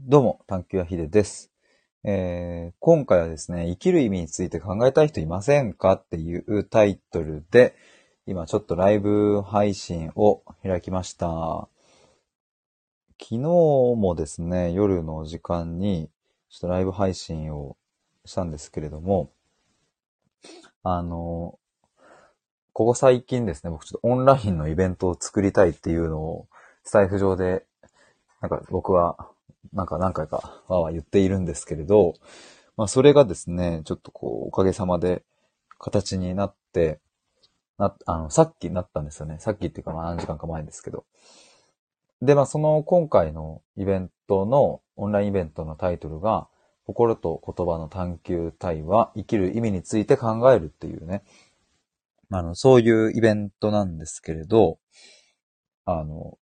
どうも、探求やひでです。えー今回はですね、生きる意味について考えたい人いませんかっていうタイトルで、今ちょっとライブ配信を開きました。昨日もですね、夜の時間に、ちょっとライブ配信をしたんですけれども、あの、ここ最近ですね、僕ちょっとオンラインのイベントを作りたいっていうのを、スタイフ上で、なんか僕は、なんか何回かわわ言っているんですけれど、まあそれがですね、ちょっとこう、おかげさまで形になって、な、あの、さっきなったんですよね。さっきっていうかまあ何時間か前ですけど。で、まあその今回のイベントの、オンラインイベントのタイトルが、心と言葉の探求対話、生きる意味について考えるっていうね、あの、そういうイベントなんですけれど、あの、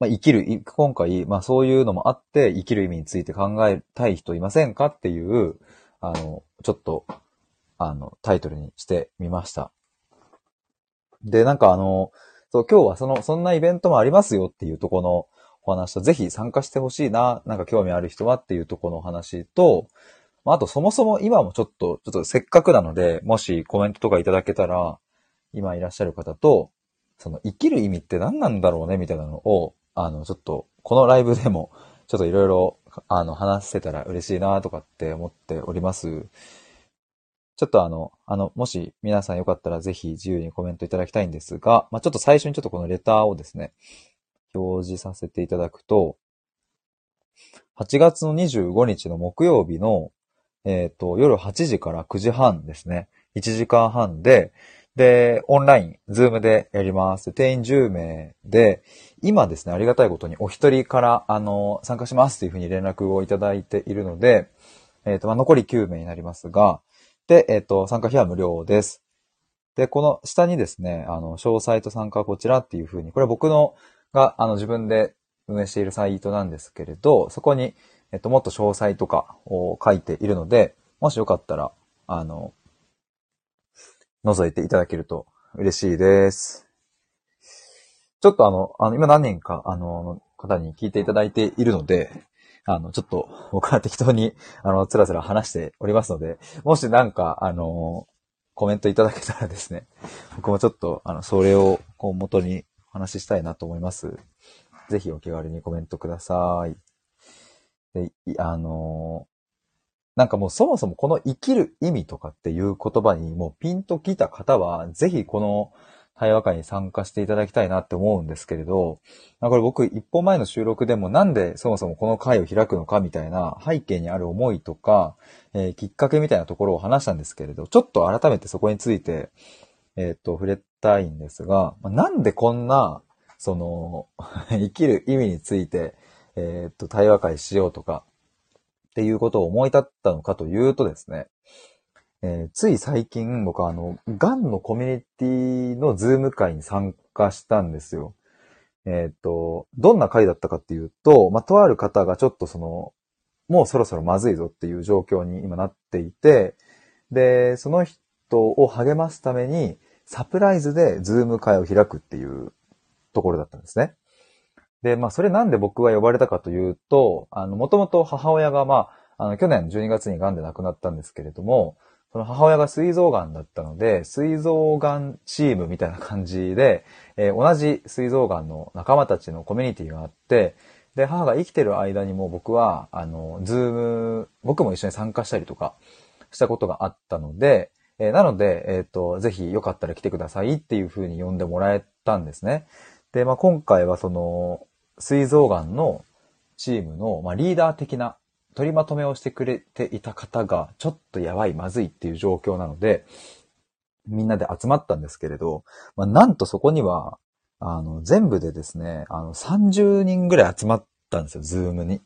まあ、生きる、今回、まあそういうのもあって、生きる意味について考えたい人いませんかっていう、あの、ちょっと、あの、タイトルにしてみました。で、なんかあの、そう、今日はその、そんなイベントもありますよっていうとこのお話と、ぜひ参加してほしいな、なんか興味ある人はっていうとこのお話と、まあ、あとそもそも今もちょっと、ちょっとせっかくなので、もしコメントとかいただけたら、今いらっしゃる方と、その生きる意味って何なんだろうねみたいなのを、あの、ちょっと、このライブでも、ちょっといろいろ、あの、話せたら嬉しいなとかって思っております。ちょっとあの、あの、もし皆さんよかったらぜひ自由にコメントいただきたいんですが、まあ、ちょっと最初にちょっとこのレターをですね、表示させていただくと、8月の25日の木曜日の、えっ、と、夜8時から9時半ですね。1時間半で、で、オンライン、ズームでやります。定員10名で、今ですね、ありがたいことにお一人から、あの、参加しますっていうふうに連絡をいただいているので、えっ、と、まあ、残り9名になりますが、で、えっ、と、参加費は無料です。で、この下にですね、あの、詳細と参加はこちらっていうふうに、これは僕のが、あの、自分で運営しているサイトなんですけれど、そこに、えっと、もっと詳細とかを書いているので、もしよかったら、あの、覗いていただけると嬉しいです。ちょっとあの、あの、今何人か、あの、方に聞いていただいているので、あの、ちょっと僕は適当に、あの、つらつら話しておりますので、もしなんか、あの、コメントいただけたらですね、僕もちょっと、あの、それを、こう、元にお話ししたいなと思います。ぜひお気軽にコメントください。で、あのなんかもうそもそもこの生きる意味とかっていう言葉にもうピンときた方は、ぜひこの対話会に参加していただきたいなって思うんですけれど、これ僕一歩前の収録でもなんでそもそもこの会を開くのかみたいな背景にある思いとか、えーきっかけみたいなところを話したんですけれど、ちょっと改めてそこについて、えっ、と、触れたいんですが、なんでこんな、その、生きる意味について、えっ、と、対話会しようとか、っていうことを思い立ったのかというとですね、えーつい最近僕はあの、ガンのコミュニティのズーム会に参加したんですよ。えっ、と、どんな会だったかっていうと、まあ、とある方がちょっとその、もうそろそろまずいぞっていう状況に今なっていて、で、その人を励ますために、サプライズでズーム会を開くっていうところだったんですね。で、まあ、それなんで僕が呼ばれたかというと、あの、もともと母親が、まあ、あの、去年12月に癌で亡くなったんですけれども、その母親が膵臓癌だったので、膵臓癌チームみたいな感じで、えー同じ膵臓癌の仲間たちのコミュニティがあって、で、母が生きてる間にも僕は、あの、ズーム、僕も一緒に参加したりとかしたことがあったので、えーなので、えっ、と、ぜひよかったら来てくださいっていう風に呼んでもらえたんですね。で、まあ、今回はその、膵臓癌のチームの、まあ、リーダー的な取りまとめをしてくれていた方が、ちょっとやばい、まずいっていう状況なので、みんなで集まったんですけれど、まあ、なんとそこには、あの、全部でですね、あの、30人ぐらい集まったんですよ、ズームに。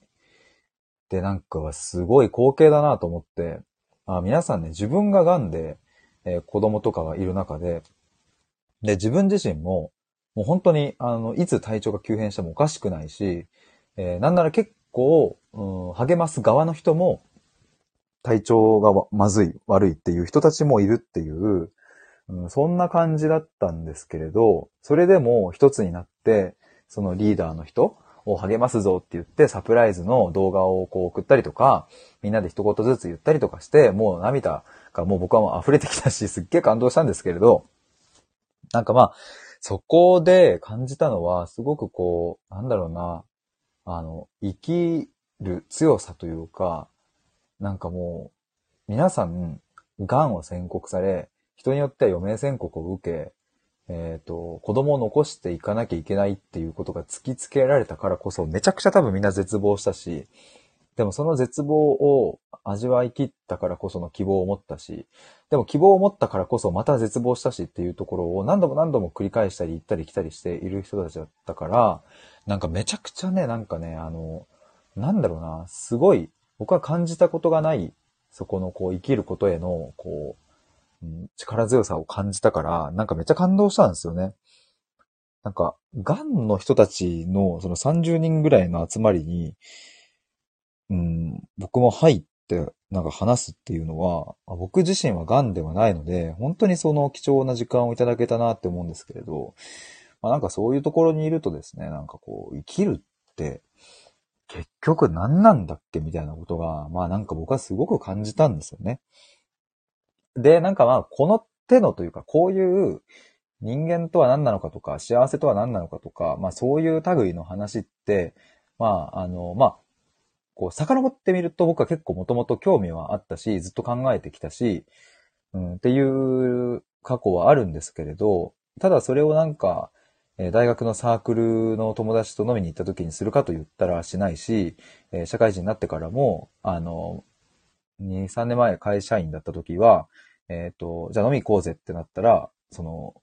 で、なんかはすごい光景だなと思って、あ皆さんね、自分が癌で、えー子供とかがいる中で、で、自分自身も、もう本当に、あの、いつ体調が急変してもおかしくないし、えーなんなら結構、うん、励ます側の人も、体調がまずい、悪いっていう人たちもいるっていう、うん、そんな感じだったんですけれど、それでも一つになって、そのリーダーの人を励ますぞって言ってサプライズの動画をこう送ったりとか、みんなで一言ずつ言ったりとかして、もう涙がもう僕はもう溢れてきたし、すっげえ感動したんですけれど、なんかまあ、そこで感じたのは、すごくこう、なんだろうな、あの、生きる強さというか、なんかもう、皆さん、癌を宣告され、人によっては余命宣告を受け、えっ、ー、と、子供を残していかなきゃいけないっていうことが突きつけられたからこそ、めちゃくちゃ多分みんな絶望したし、でもその絶望を味わい切ったからこその希望を持ったし、でも希望を持ったからこそまた絶望したしっていうところを何度も何度も繰り返したり行ったり来たりしている人たちだったから、なんかめちゃくちゃね、なんかね、あの、なんだろうな、すごい、僕は感じたことがない、そこのこう生きることへの、こう、力強さを感じたから、なんかめっちゃ感動したんですよね。なんか、癌の人たちのその30人ぐらいの集まりに、うん、僕も入ってなんか話すっていうのは、僕自身は癌ではないので、本当にその貴重な時間をいただけたなって思うんですけれど、まあなんかそういうところにいるとですね、なんかこう、生きるって、結局何なんだっけみたいなことが、まあなんか僕はすごく感じたんですよね。で、なんかまあ、この手のというか、こういう人間とは何なのかとか、幸せとは何なのかとか、まあそういう類の話って、まあ、あの、まあ、こう、遡ってみると僕は結構もともと興味はあったし、ずっと考えてきたし、うん、っていう過去はあるんですけれど、ただそれをなんか、え大学のサークルの友達と飲みに行った時にするかと言ったらしないし、え社会人になってからも、あの、2、3年前会社員だった時は、えっ、ー、と、じゃあ飲み行こうぜってなったら、その、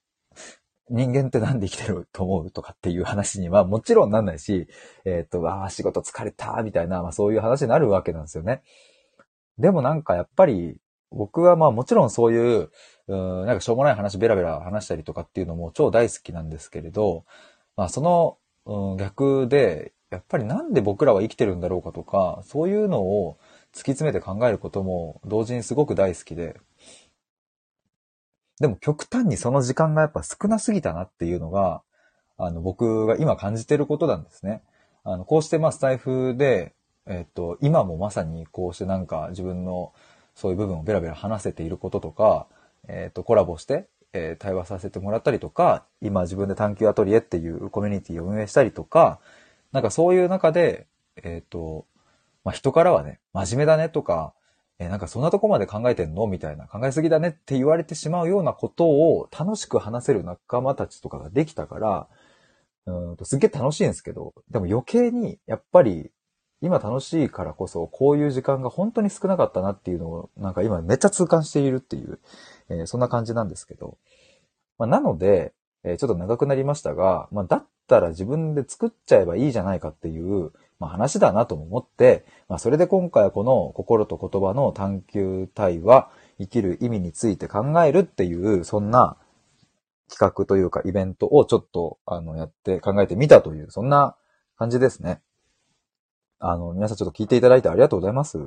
人間ってなんで生きてると思うとかっていう話にはもちろんなんないし、えっ、と、ああ、仕事疲れた、みたいな、まあそういう話になるわけなんですよね。でもなんかやっぱり、僕はまあもちろんそういう、うん、なんかしょうもない話ベラベラ話したりとかっていうのも超大好きなんですけれど、まあその、うん、逆で、やっぱりなんで僕らは生きてるんだろうかとか、そういうのを突き詰めて考えることも同時にすごく大好きで、でも極端にその時間がやっぱ少なすぎたなっていうのが、あの、僕が今感じてることなんですね。あの、こうしてまあスタイフで、えっと、今もまさにこうしてなんか自分のそういう部分をベラベラ話せていることとか、えっと、コラボして、えー、対話させてもらったりとか、今自分で探求アトリエっていうコミュニティを運営したりとか、なんかそういう中で、えっ、と、まあ、人からはね、真面目だねとか、えなんかそんなとこまで考えてんのみたいな、考えすぎだねって言われてしまうようなことを楽しく話せる仲間たちとかができたから、うんとすっげえ楽しいんですけど、でも余計にやっぱり今楽しいからこそこういう時間が本当に少なかったなっていうのをなんか今めっちゃ痛感しているっていう、えー、そんな感じなんですけど。まあ、なので、えー、ちょっと長くなりましたが、まあ、だったら自分で作っちゃえばいいじゃないかっていう、まあ、話だなと思って、まあ、それで今回はこの心と言葉の探求対話、生きる意味について考えるっていう、そんな企画というかイベントをちょっと、あの、やって考えてみたという、そんな感じですね。あの、皆さんちょっと聞いていただいてありがとうございます。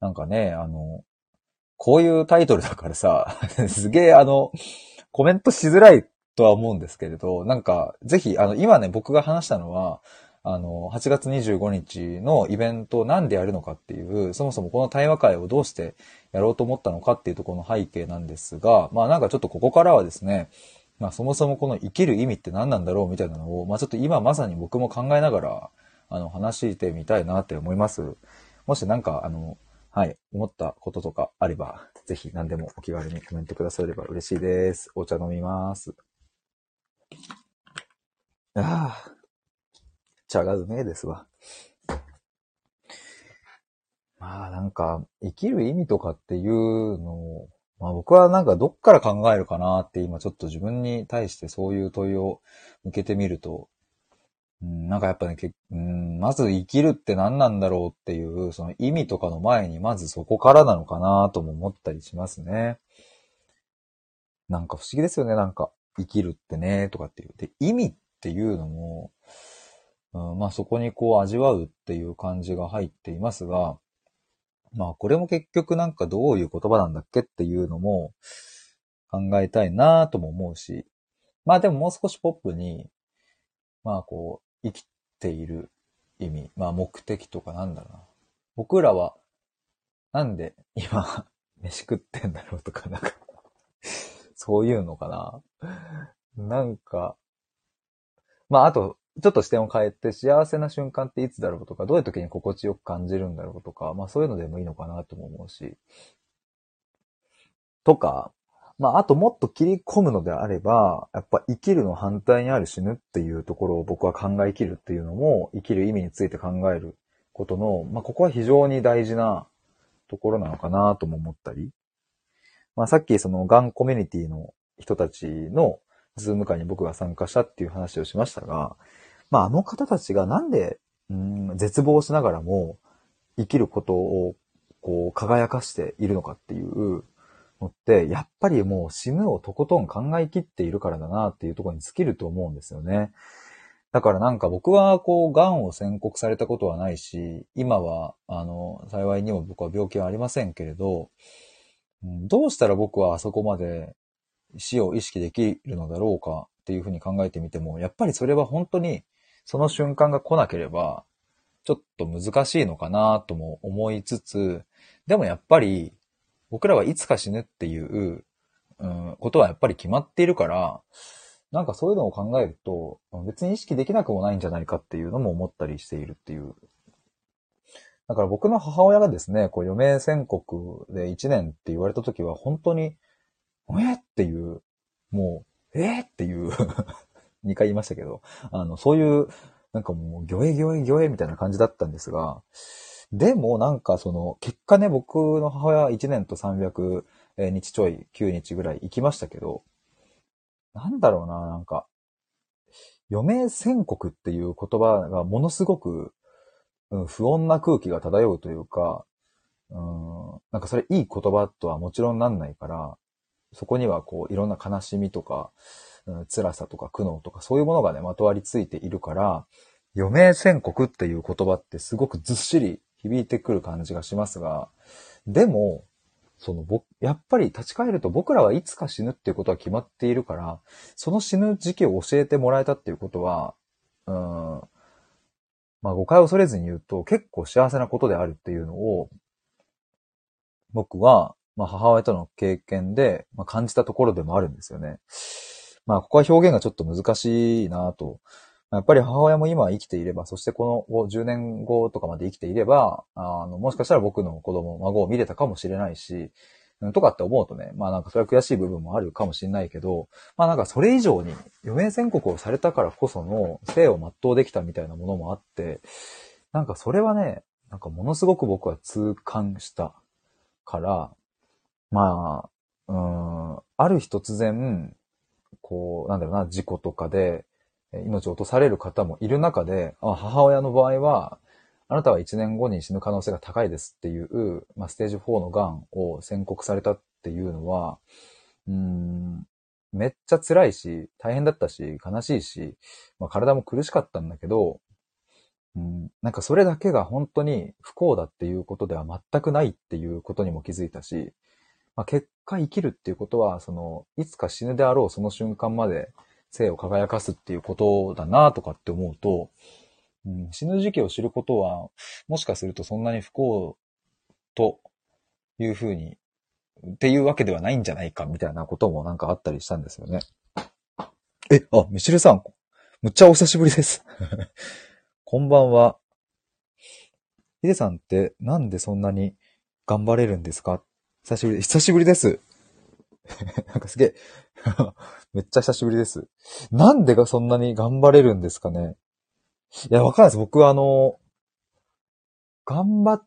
なんかね、あの、こういうタイトルだからさ、すげえあの、コメントしづらいとは思うんですけれど、なんか、ぜひ、あの、今ね、僕が話したのは、あの、8月25日のイベントを何でやるのかっていう、そもそもこの対話会をどうしてやろうと思ったのかっていうところの背景なんですが、まあなんかちょっとここからはですね、まあそもそもこの生きる意味って何なんだろうみたいなのを、まあちょっと今まさに僕も考えながら、あの、話してみたいなって思います。もしなんか、あの、はい、思ったこととかあれば、ぜひ何でもお気軽にコメントくだされば嬉しいです。お茶飲みます。ああ。茶がうめえですわ。まあなんか、生きる意味とかっていうのを、まあ僕はなんかどっから考えるかなって今ちょっと自分に対してそういう問いを向けてみると、うん、なんかやっぱね、うん、まず生きるって何なんだろうっていう、その意味とかの前にまずそこからなのかなとも思ったりしますね。なんか不思議ですよね、なんか生きるってね、とかっていう。で、意味っていうのも、うん、まあそこにこう味わうっていう感じが入っていますが、まあこれも結局なんかどういう言葉なんだっけっていうのも考えたいなとも思うし、まあでももう少しポップに、まあこう、生きている意味、まあ目的とかなんだろうな。僕らは、なんで今、飯食ってんだろうとか、なんかそういうのかな。なんか、まああと、ちょっと視点を変えて幸せな瞬間っていつだろうとか、どういう時に心地よく感じるんだろうとか、まあそういうのでもいいのかなとも思うし。とか、まああともっと切り込むのであれば、やっぱ生きるの反対にある死ぬっていうところを僕は考え生きるっていうのも、生きる意味について考えることの、まあここは非常に大事なところなのかなとも思ったり。まあさっきそのガンコミュニティの人たちのズーム会に僕が参加したっていう話をしましたが、まあ、あの方たちがなんで、うん、絶望しながらも生きることをこう輝かしているのかっていうのって、やっぱりもう死ぬをとことん考えきっているからだなっていうところに尽きると思うんですよね。だからなんか僕はこう、癌を宣告されたことはないし、今は、あの、幸いにも僕は病気はありませんけれど、どうしたら僕はあそこまで死を意識できるのだろうかっていうふうに考えてみても、やっぱりそれは本当にその瞬間が来なければ、ちょっと難しいのかなとも思いつつ、でもやっぱり、僕らはいつか死ぬっていう、うん、ことはやっぱり決まっているから、なんかそういうのを考えると、別に意識できなくもないんじゃないかっていうのも思ったりしているっていう。だから僕の母親がですね、こう余命宣告で1年って言われた時は本当に、えっていう、もう、え？っていう 2回言いましたけど、あの、そういう、なんかもう、ギョエギョエギョエみたいな感じだったんですが、でもなんかその、結果ね、僕の母親は1年と300日ちょい、9日ぐらい行きましたけど、なんだろうな、なんか、余命宣告っていう言葉がものすごく、うん、不穏な空気が漂うというか、うん、なんかそれいい言葉とはもちろんなんないから、そこにはこういろんな悲しみとか、うん、辛さとか苦悩とかそういうものがね、まとわりついているから、余命宣告っていう言葉ってすごくずっしり響いてくる感じがしますが、でも、その僕、やっぱり立ち返ると僕らはいつか死ぬっていうことは決まっているから、その死ぬ時期を教えてもらえたっていうことは、うん、まあ誤解を恐れずに言うと結構幸せなことであるっていうのを、僕は、まあ母親との経験で、まあ、感じたところでもあるんですよね。まあ、ここは表現がちょっと難しいなと。やっぱり母親も今生きていれば、そしてこの10年後とかまで生きていれば、あの、もしかしたら僕の子供、孫を見れたかもしれないし、とかって思うとね、まあなんかそれは悔しい部分もあるかもしれないけど、まあなんかそれ以上に余命宣告をされたからこその生を全うできたみたいなものもあって、なんかそれはね、なんかものすごく僕は痛感したから、まあ、うん、ある日突然、こう、なんだろうな、事故とかで、命を落とされる方もいる中で、あ母親の場合は、あなたは1年後に死ぬ可能性が高いですっていう、まあ、ステージ4の癌を宣告されたっていうのは、うん、めっちゃ辛いし、大変だったし、悲しいし、まあ、体も苦しかったんだけど、うん、なんかそれだけが本当に不幸だっていうことでは全くないっていうことにも気づいたし、まあ、結果生きるっていうことは、その、いつか死ぬであろうその瞬間まで生を輝かすっていうことだなとかって思うと、うん、死ぬ時期を知ることは、もしかするとそんなに不幸というふうに、っていうわけではないんじゃないかみたいなこともなんかあったりしたんですよね。え、あ、ミシルさん、むっちゃお久しぶりです。こんばんは。ヒデさんってなんでそんなに頑張れるんですか？久しぶり、久しぶりです。なんかすげえ めっちゃ久しぶりです。なんでがそんなに頑張れるんですかねいや、わかんないです。僕はあの、頑張っ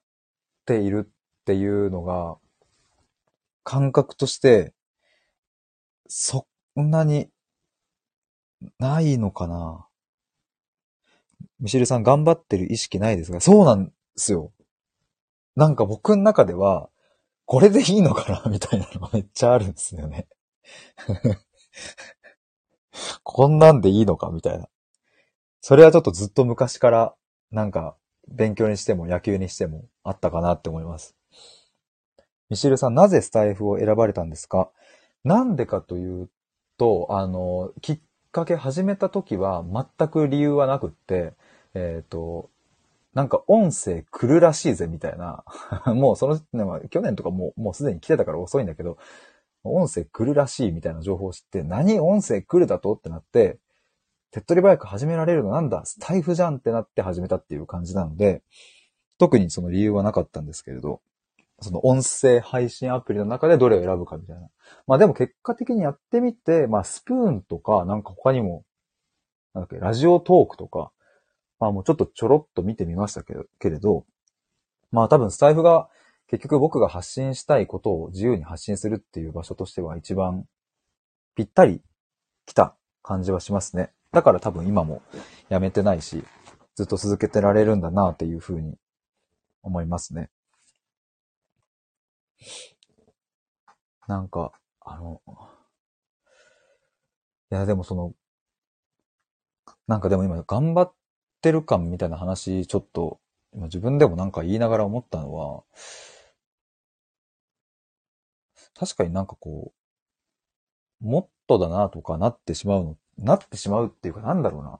ているっていうのが、感覚として、そんなに、ないのかなミシルさん頑張ってる意識ないですが、そうなんですよ。なんか僕の中では、これでいいのかな？みたいなのがめっちゃあるんですよね こんなんでいいのか？みたいな。それはちょっとずっと昔から、なんか、勉強にしても野球にしてもあったかなって思います。ミシルさん、なぜスタイフを選ばれたんですか？なんでかというと、あの、きっかけ始めた時は全く理由はなくって、えっ、と、なんか音声来るらしいぜみたいな。もうその、去年とかもうもうすでに来てたから遅いんだけど、音声来るらしいみたいな情報を知って、何音声来るだと？ってなって、手っ取り早く始められるのなんだ？スタイフじゃんってなって始めたっていう感じなので、特にその理由はなかったんですけれど、その音声配信アプリの中でどれを選ぶかみたいな。まあでも結果的にやってみて、まあスプーンとか、なんか他にも、なんだっけ、ラジオトークとか、まあもうちょっとちょろっと見てみましたけれど、まあ多分スタイフが結局僕が発信したいことを自由に発信するっていう場所としては一番ぴったり来た感じはしますね。だから多分今もやめてないし、ずっと続けてられるんだなっていうふうに思いますね。なんか、あの、いやでもその、なんかでも今頑張ってる感みたいな話、ちょっと、今自分でもなんか言いながら思ったのは、確かになんかこう、もっとだなとかなってしまうの、なってしまうっていうかなんだろうな。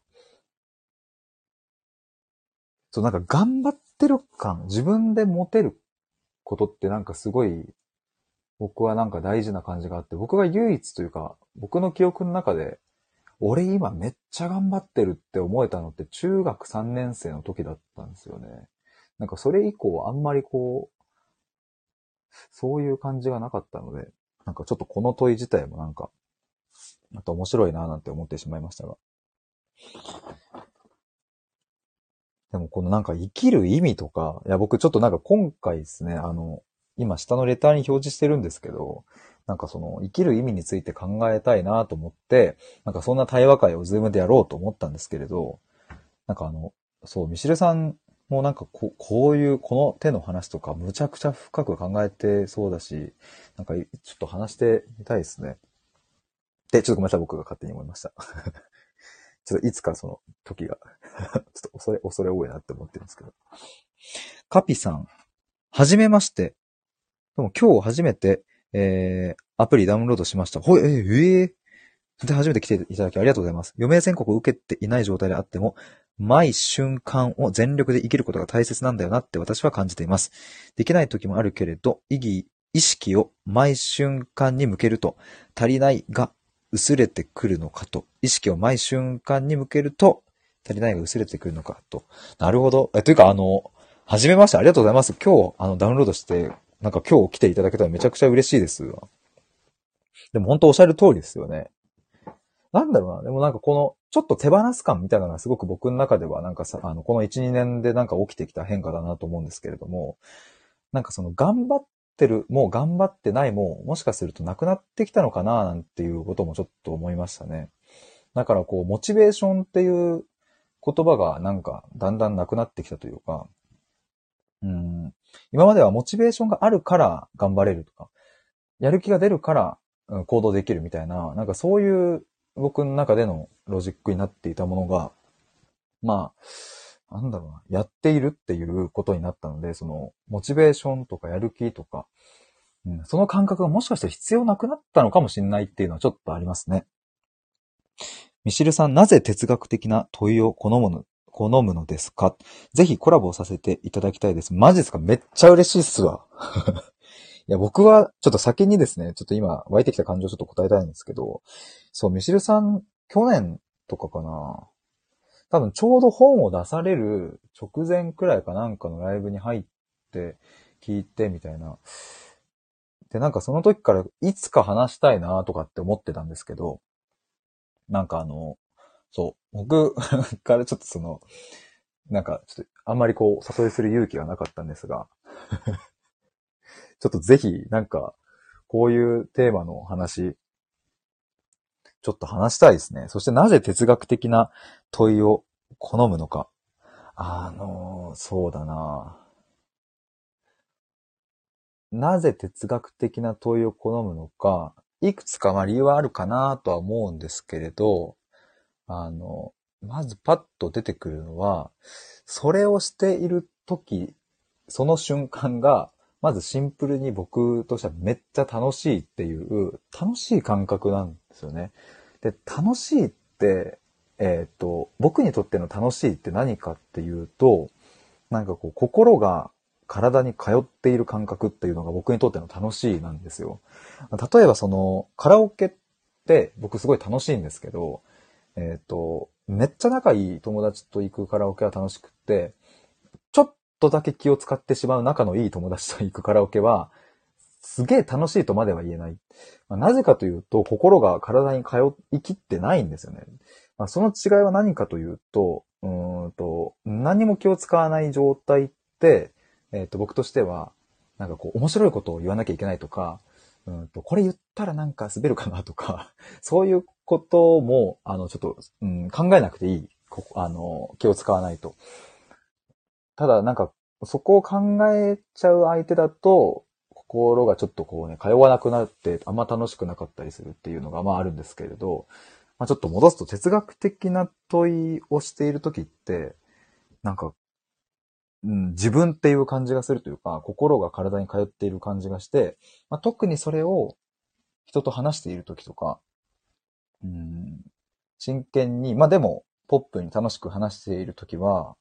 そう、なんか頑張ってる感、自分で持てることってなんかすごい、僕はなんか大事な感じがあって、僕が唯一というか、僕の記憶の中で、俺今めっちゃ頑張ってるって思えたのって中学3年生の時だったんですよね。なんかそれ以降あんまりこう、そういう感じがなかったので、なんかちょっとこの問い自体もなんか、また面白いなぁなんて思ってしまいましたが。でもこのなんか生きる意味とか、いや僕ちょっとなんか今回ですね、あの、今下のレターに表示してるんですけど、なんかその生きる意味について考えたいなと思って、なんかそんな対話会をズームでやろうと思ったんですけれど、なんかあの、そう、ミシルさんもなんかここういうこの手の話とかむちゃくちゃ深く考えてそうだし、なんかちょっと話してみたいですね。で、ちょっとごめんなさい、僕が勝手に思いました。ちょっといつかその時が ちょっと恐れ、恐れ多いなって思ってるんですけど。カピさん、はじめまして。でも今日初めてえー、アプリダウンロードしました。ほえ、えー、えー、で、初めて来ていただきありがとうございます。余命宣告を受けていない状態であっても、毎瞬間を全力で生きることが大切なんだよなって私は感じています。できない時もあるけれど、意義、意識を毎瞬間に向けると、足りないが薄れてくるのかと。意識を毎瞬間に向けると、足りないが薄れてくるのかと。なるほど。え、というか、あの、はじめまして、ありがとうございます。今日、あの、ダウンロードして、なんか今日来ていただけたらめちゃくちゃ嬉しいです。でも本当おっしゃる通りですよね。なんだろうな。でもなんかこの、ちょっと手放す感みたいなのがすごく僕の中ではなんかさ、あの、この1、2年でなんか起きてきた変化だなと思うんですけれども、なんかその頑張ってる、もう頑張ってないも、もしかするとなくなってきたのかななんていうこともちょっと思いましたね。だからこう、モチベーションっていう言葉がなんかだんだんなくなってきたというか、うん、今まではモチベーションがあるから頑張れるとか、やる気が出るから行動できるみたいな、なんかそういう僕の中でのロジックになっていたものが、まあ、なんだろうな、やっているっていうことになったので、その、モチベーションとかやる気とか、うん、その感覚がもしかしたら必要なくなったのかもしれないっていうのはちょっとありますね。ミシルさん、なぜ哲学的な問いを好むの？好むのですか？ぜひコラボさせていただきたいです。マジですか？めっちゃ嬉しいっすわ。いや、僕は、ちょっと先にですね、ちょっと今、湧いてきた感情をちょっと答えたいんですけど、そう、ミシルさん、去年とかかな多分ちょうど本を出される直前くらいかなんかのライブに入って聞いてみたいな。で、なんかその時からいつか話したいなとかって思ってたんですけど、なんかあの、そう。僕 からちょっとその、なんか、ちょっと、あんまりこう、誘いする勇気がなかったんですが ちょっとぜひ、なんか、こういうテーマの話、ちょっと話したいですね。そしてなぜ哲学的な問いを好むのか。あの、そうだななぜ哲学的な問いを好むのか、いくつかま理由はあるかなとは思うんですけれど、あの、まずパッと出てくるのは、それをしている時、その瞬間が、まずシンプルに僕としてはめっちゃ楽しいっていう、楽しい感覚なんですよね。で、楽しいって、えっ、と、僕にとっての楽しいって何かっていうと、なんかこう、心が体に通っている感覚っていうのが僕にとっての楽しいなんですよ。例えばその、カラオケって僕すごい楽しいんですけど、えっ、と、めっちゃ仲いい友達と行くカラオケは楽しくって、ちょっとだけ気を使ってしまう仲のいい友達と行くカラオケは、すげえ楽しいとまでは言えない。まあ、なぜかというと、心が体に通いきってないんですよね。まあ、その違いは何かというと、うんと、何も気を使わない状態って、えっ、ー、と、僕としては、なんかこう、面白いことを言わなきゃいけないとか、うんと、これ言ったらなんか滑るかなとか、そういうことも、あの、ちょっと、うん、考えなくていい。あの、気を使わないと。ただ、なんか、そこを考えちゃう相手だと、心がちょっとこうね、通わなくなって、あんま楽しくなかったりするっていうのが、まああるんですけれど、まあちょっと戻すと哲学的な問いをしているときって、なんか、うん、自分っていう感じがするというか、心が体に通っている感じがして、まあ、特にそれを人と話しているときとか、うん、真剣に、まあでも、ポップに楽しく話しているときは、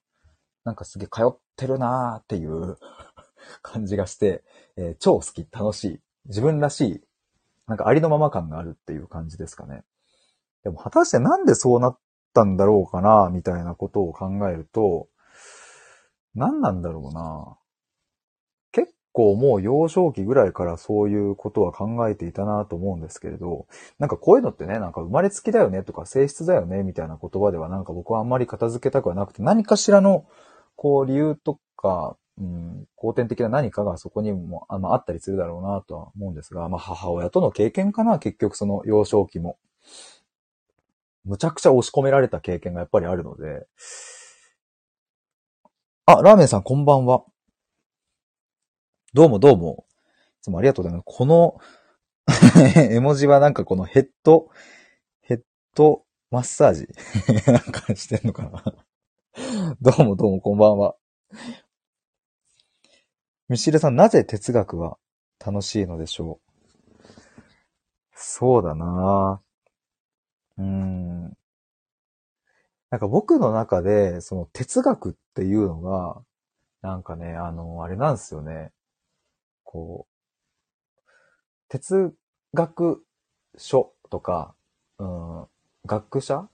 なんかすげえ通ってるなーっていう 感じがして、えー、超好き、楽しい、自分らしい、なんかありのまま感があるっていう感じですかね。でも果たしてなんでそうなったんだろうかな、みたいなことを考えると、何なんだろうな。結構もう幼少期ぐらいからそういうことは考えていたなと思うんですけれど、なんかこういうのってね、なんか生まれつきだよねとか性質だよねみたいな言葉ではなんか僕はあんまり片付けたくはなくて、何かしらのこう理由とか、うん、後天的な何かがそこにもあ,、まあ、あったりするだろうなとは思うんですが、まあ母親との経験かな、結局その幼少期も。むちゃくちゃ押し込められた経験がやっぱりあるので、あ、ラーメンさんこんばんは。どうもどうも。いつもありがとうございます。この 絵文字はなんかこのヘッド、ヘッドマッサージ なんかしてんのかなどうもどうもこんばんは。ミシルさん、なぜ哲学は楽しいのでしょう？そうだなぁ。うーん。なんか僕の中で、その哲学っていうのが、なんかね、あの、あれなんですよね。こう、哲学書とか、うん、学者？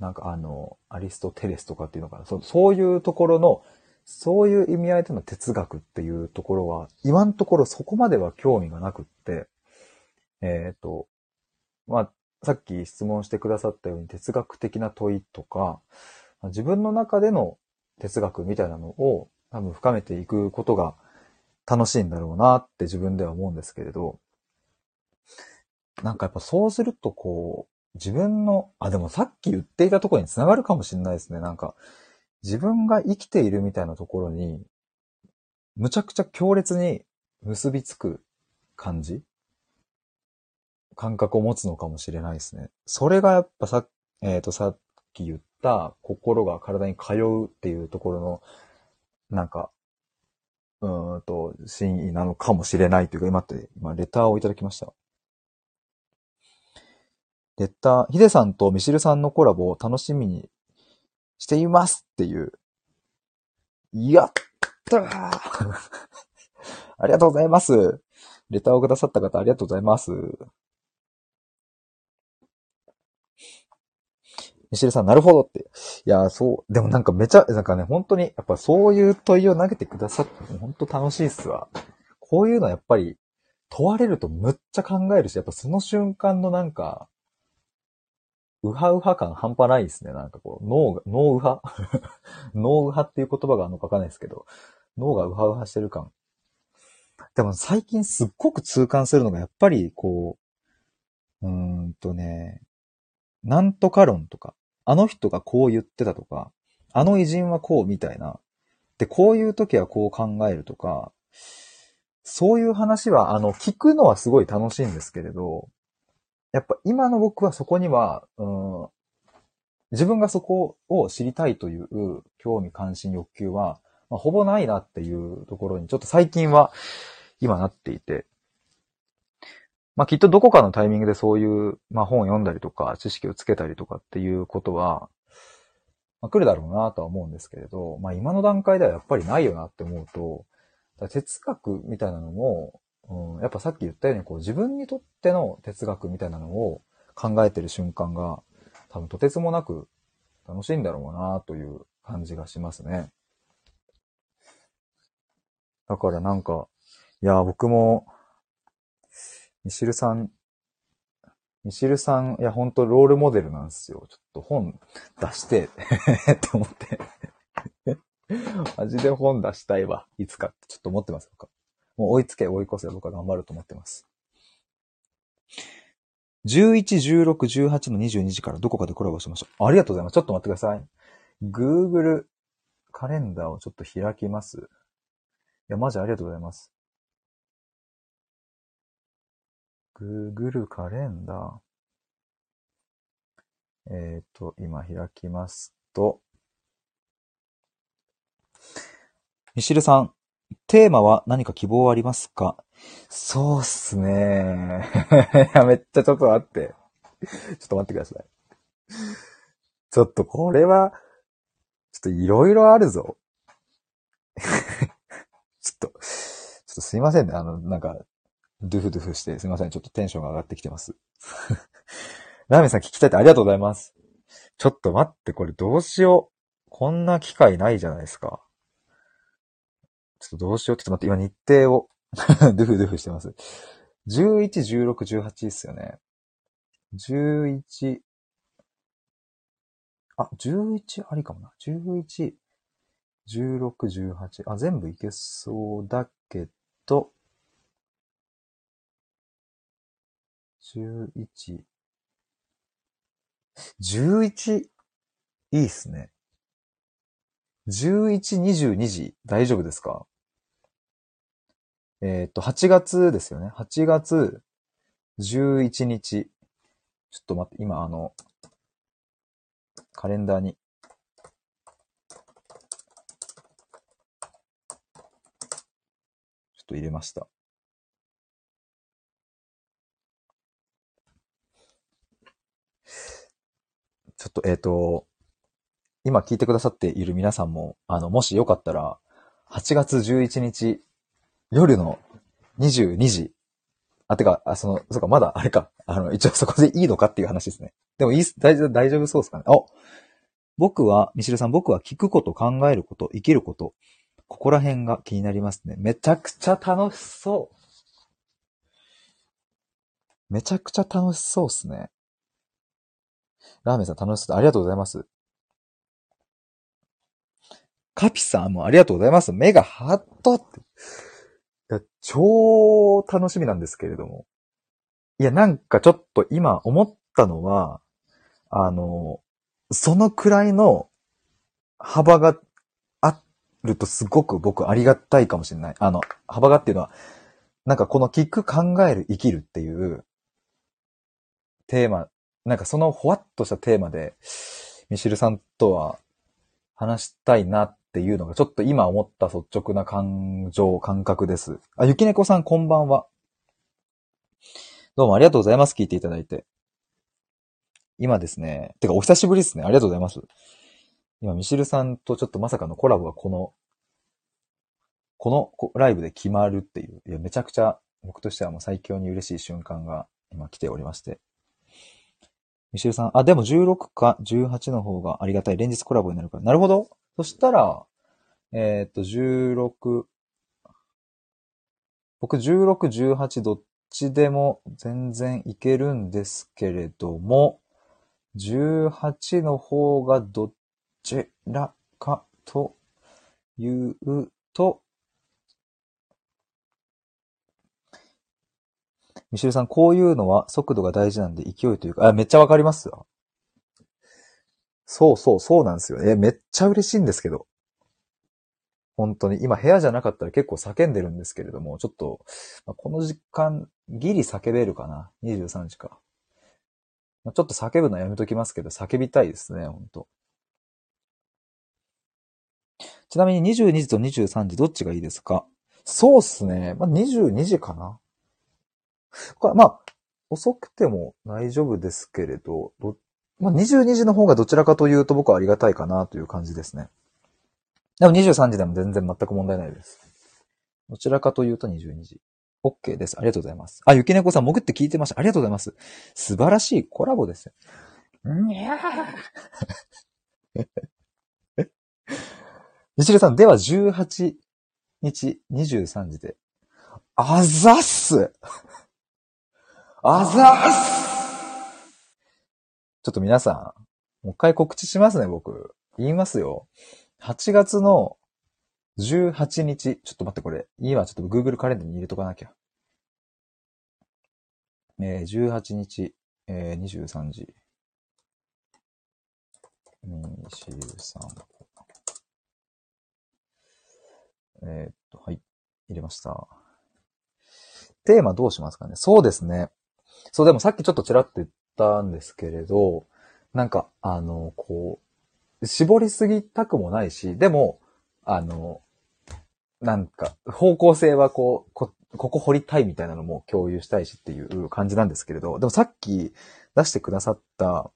なんかあの、アリストテレスとかっていうのかな？そそういうところの、そういう意味合いでの哲学っていうところは、今のところそこまでは興味がなくって、えっ、ー、と、まあ、さっき質問してくださったように哲学的な問いとか、自分の中での哲学みたいなのを多分深めていくことが楽しいんだろうなって自分では思うんですけれど、なんかやっぱそうするとこう、自分の、あ、でもさっき言っていたところにつながるかもしれないですね。なんか、自分が生きているみたいなところに、むちゃくちゃ強烈に結びつく感じ感覚を持つのかもしれないですね。それがやっぱさ、えっ、ー、と、さっき言った心が体に通うっていうところの、なんか、うんと、真意なのかもしれないというか、今って、今、レターをいただきました。レター、ヒデさんとミシルさんのコラボを楽しみにしていますっていう。やったー ありがとうございます。レターをくださった方ありがとうございます。ミシルさん、なるほどって。いや、そう、でもなんかめちゃ、なんかね、本当に、やっぱそういう問いを投げてくださって、本当楽しいっすわ。こういうのやっぱり、問われるとむっちゃ考えるし、やっぱその瞬間のなんか、ウハウハ感半端ないですね。なんかこう、脳が、脳ウハ 脳ウハっていう言葉があのかかんないですけど、脳がウハウハしてる感。でも最近すっごく痛感するのが、やっぱりこう、うーんとね、なんとか論とか、あの人がこう言ってたとか、あの偉人はこうみたいな。で、こういう時はこう考えるとか、そういう話は、あの、聞くのはすごい楽しいんですけれど、やっぱ今の僕はそこには、うん、自分がそこを知りたいという興味関心欲求は、まあ、ほぼないなっていうところにちょっと最近は今なっていて、まあきっとどこかのタイミングでそういう、まあ本を読んだりとか、知識をつけたりとかっていうことは、まあ、来るだろうなとは思うんですけれど、まあ今の段階ではやっぱりないよなって思うと、哲学みたいなのも、うん、やっぱさっき言ったようにこう自分にとっての哲学みたいなのを考えてる瞬間が多分とてつもなく楽しいんだろうなという感じがしますね。だからなんか、いや、僕も、ミシルさん、ミシルさん、いや、ほんとロールモデルなんですよ。ちょっと本出して って思ってマジで本出したいわ。いつかってちょっと思ってますか。もう追いつけ追い越せ僕は頑張ると思ってます。11、16、18の22時からどこかでコラボしましょう。ありがとうございます。ちょっと待ってください。Google カレンダーをちょっと開きます。いや、マジありがとうございます。Google カレンダー。えっ、ー、と、今開きますと、ミシルさん、テーマは何か希望ありますか？そうっすね。や、めっちゃちょっと待って。ちょっと待ってください。ちょっとこれは、ちょっといろいろあるぞ。ちょっと、ちょっとすいませんね。あの、なんか、ドゥフドゥフしてすいません。ちょっとテンションが上がってきてます。ラーメンさん聞きたいってありがとうございます。ちょっと待って、これどうしよう。こんな機会ないじゃないですか。ちょっとどうしよう。ちょっと待って、今日程を ドゥフドゥフしてます。11、16、18ですよね。11、あ、11ありかもな。11、16、18。あ、全部いけそうだけど、11、11、いいっすね。11、22時、大丈夫ですか？えっ、と、8月ですよね。8月11日。ちょっと待って、今あの、カレンダーに。ちょっと入れました。ちょっと、えっ、ー、と、今聞いてくださっている皆さんも、あの、もしよかったら、8月11日、夜の22時。あ、てか、あ、その、そっか、まだ、あれか。あの、一応そこでいいのかっていう話ですね。でもいい大丈夫、大丈夫そうですかね。あ僕は、ミシルさん、僕は聞くこと、考えること、生きること、ここら辺が気になりますね。めちゃくちゃ楽しそう。めちゃくちゃ楽しそうっすね。ラーメンさん楽しそうありがとうございます。カピさんもありがとうございます。目がハットって。いや、超楽しみなんですけれども。いや、なんかちょっと今思ったのは、あの、そのくらいの幅があるとすごく僕ありがたいかもしれない。あの、幅がっていうのは、なんかこの聞く、考える、生きるっていうテーマなんかそのほわっとしたテーマで、ミシルさんとは話したいなっていうのがちょっと今思った率直な感情、感覚です。あ、ゆきねこさんこんばんは。どうもありがとうございます。聞いていただいて。今ですね、てかお久しぶりですね。ありがとうございます。今、ミシルさんとちょっとまさかのコラボがこの、このライブで決まるっていう、いや、めちゃくちゃ僕としてはもう最強に嬉しい瞬間が今来ておりまして。ミシェルさん、あ、でも16か18の方がありがたい。連日コラボになるから。なるほど。そしたら、えー、っと、16、僕16、18どっちでも全然いけるんですけれども、18の方がどちらかというと、ミシルさん、こういうのは速度が大事なんで勢いというか、あ、めっちゃわかりますよ。そうそう、そうなんですよ。え、めっちゃ嬉しいんですけど。本当に。今部屋じゃなかったら結構叫んでるんですけれども、ちょっと、この時間、ギリ叫べるかな ?23 時か。ちょっと叫ぶのはやめときますけど、叫びたいですね、本当ちなみに22時と23時どっちがいいですか？そうっすね。まあ、22時かなこれまあ、遅くても大丈夫ですけれど、どまあ、22時の方がどちらかというと僕はありがたいかなという感じですね。でも23時でも全然全く問題ないです。どちらかというと22時。OK です。ありがとうございます。あ、ゆきねこさん、潜って聞いてました。ありがとうございます。素晴らしいコラボですよ。んやー。みちるさん、では18日23時で。あざっすあざっすちょっと皆さん、もう一回告知しますね、僕。言いますよ。8月の18日、ちょっと待って、これ、今ちょっと Google カレンダーに入れとかなきゃ。えー、18日、えー、23時。23えー、っと、はい。入れました。テーマどうしますかねそうですね。そう、でもさっきちょっとちらっと言ったんですけれど、なんか、あの、こう、絞りすぎたくもないし、でも、あの、なんか、方向性はこう、こ、ここ掘りたいみたいなのも共有したいしっていう感じなんですけれど、でもさっき出してくださった、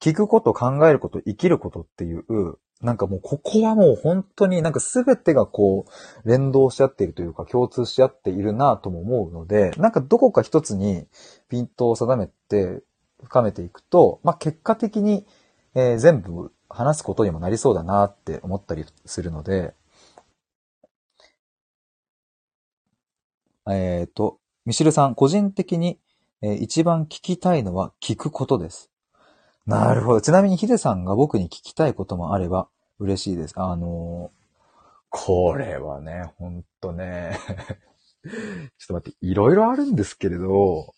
聞くこと、考えること、生きることっていう、なんかもうここはもう本当になんか全てがこう連動し合っているというか共通し合っているなとも思うので、なんかどこか一つにピントを定めて深めていくと、まあ結果的に、えー、全部話すことにもなりそうだなって思ったりするので、えっ、ー、と、ミシルさん、個人的に、えー、一番聞きたいのは聞くことです。なるほど。ちなみにヒデさんが僕に聞きたいこともあれば嬉しいです。あのこれはね、ほんとね ちょっと待って、いろいろあるんですけれど、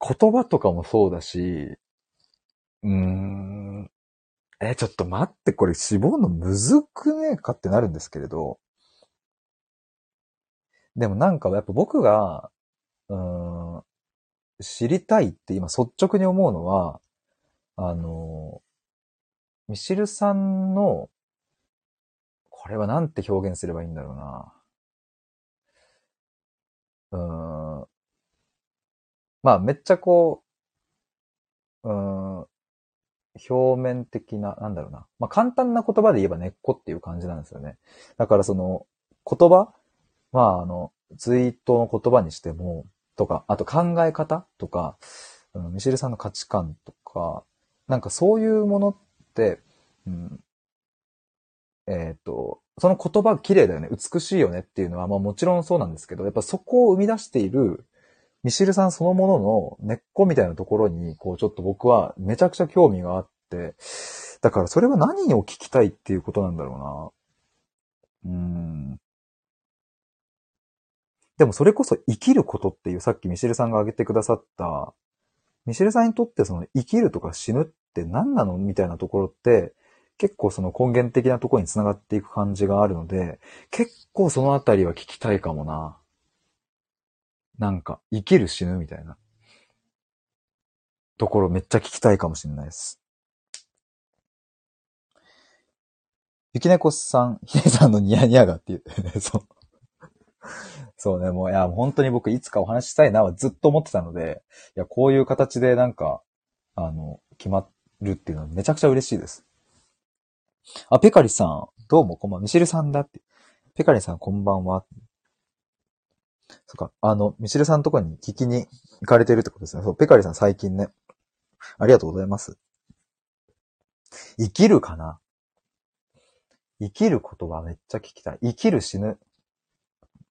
言葉とかもそうだし、うーん、え、ちょっと待って、これ絞るのむずくねえかってなるんですけれど、でもなんかやっぱ僕が、うーん、知りたいって今率直に思うのは、あの、ミシルさんの、これはなんて表現すればいいんだろうな。うん。まあ、めっちゃこう、うーん、表面的な、なんだろうな。まあ、簡単な言葉で言えば根っこっていう感じなんですよね。だからその、言葉？まあ、あの、ツイートの言葉にしても、とか、あと考え方とか、うん、ミシェルさんの価値観とか、なんかそういうものって、うん、えっ、ー、と、その言葉綺麗だよね、美しいよねっていうのは、まあもちろんそうなんですけど、やっぱそこを生み出している、ミシルさんそのものの根っこみたいなところに、こうちょっと僕はめちゃくちゃ興味があって、だからそれは何を聞きたいっていうことなんだろうな。うん。でもそれこそ生きることっていうさっきミシェルさんが挙げてくださった、ミシェルさんにとってその生きるとか死ぬって何なのみたいなところって、結構その根源的なところに繋がっていく感じがあるので、結構そのあたりは聞きたいかもな。なんか、生きる死ぬみたいな。ところめっちゃ聞きたいかもしれないです。ゆきねこさん、ひねさんのニヤニヤがっていう。そう。そうね、もう、いや、本当に僕いつかお話したいなはずっと思ってたので、いや、こういう形でなんか、あの、決まるっていうのはめちゃくちゃ嬉しいです。あ、ペカリさん、どうもこんばんは。ミシルさんだって。ペカリさんこんばんは。そっか、あの、ミシルさんのとこに聞きに行かれてるってことですね。そう、ペカリさん最近ね。ありがとうございます。生きるかな？生きる言葉めっちゃ聞きたい。生きる死ぬ。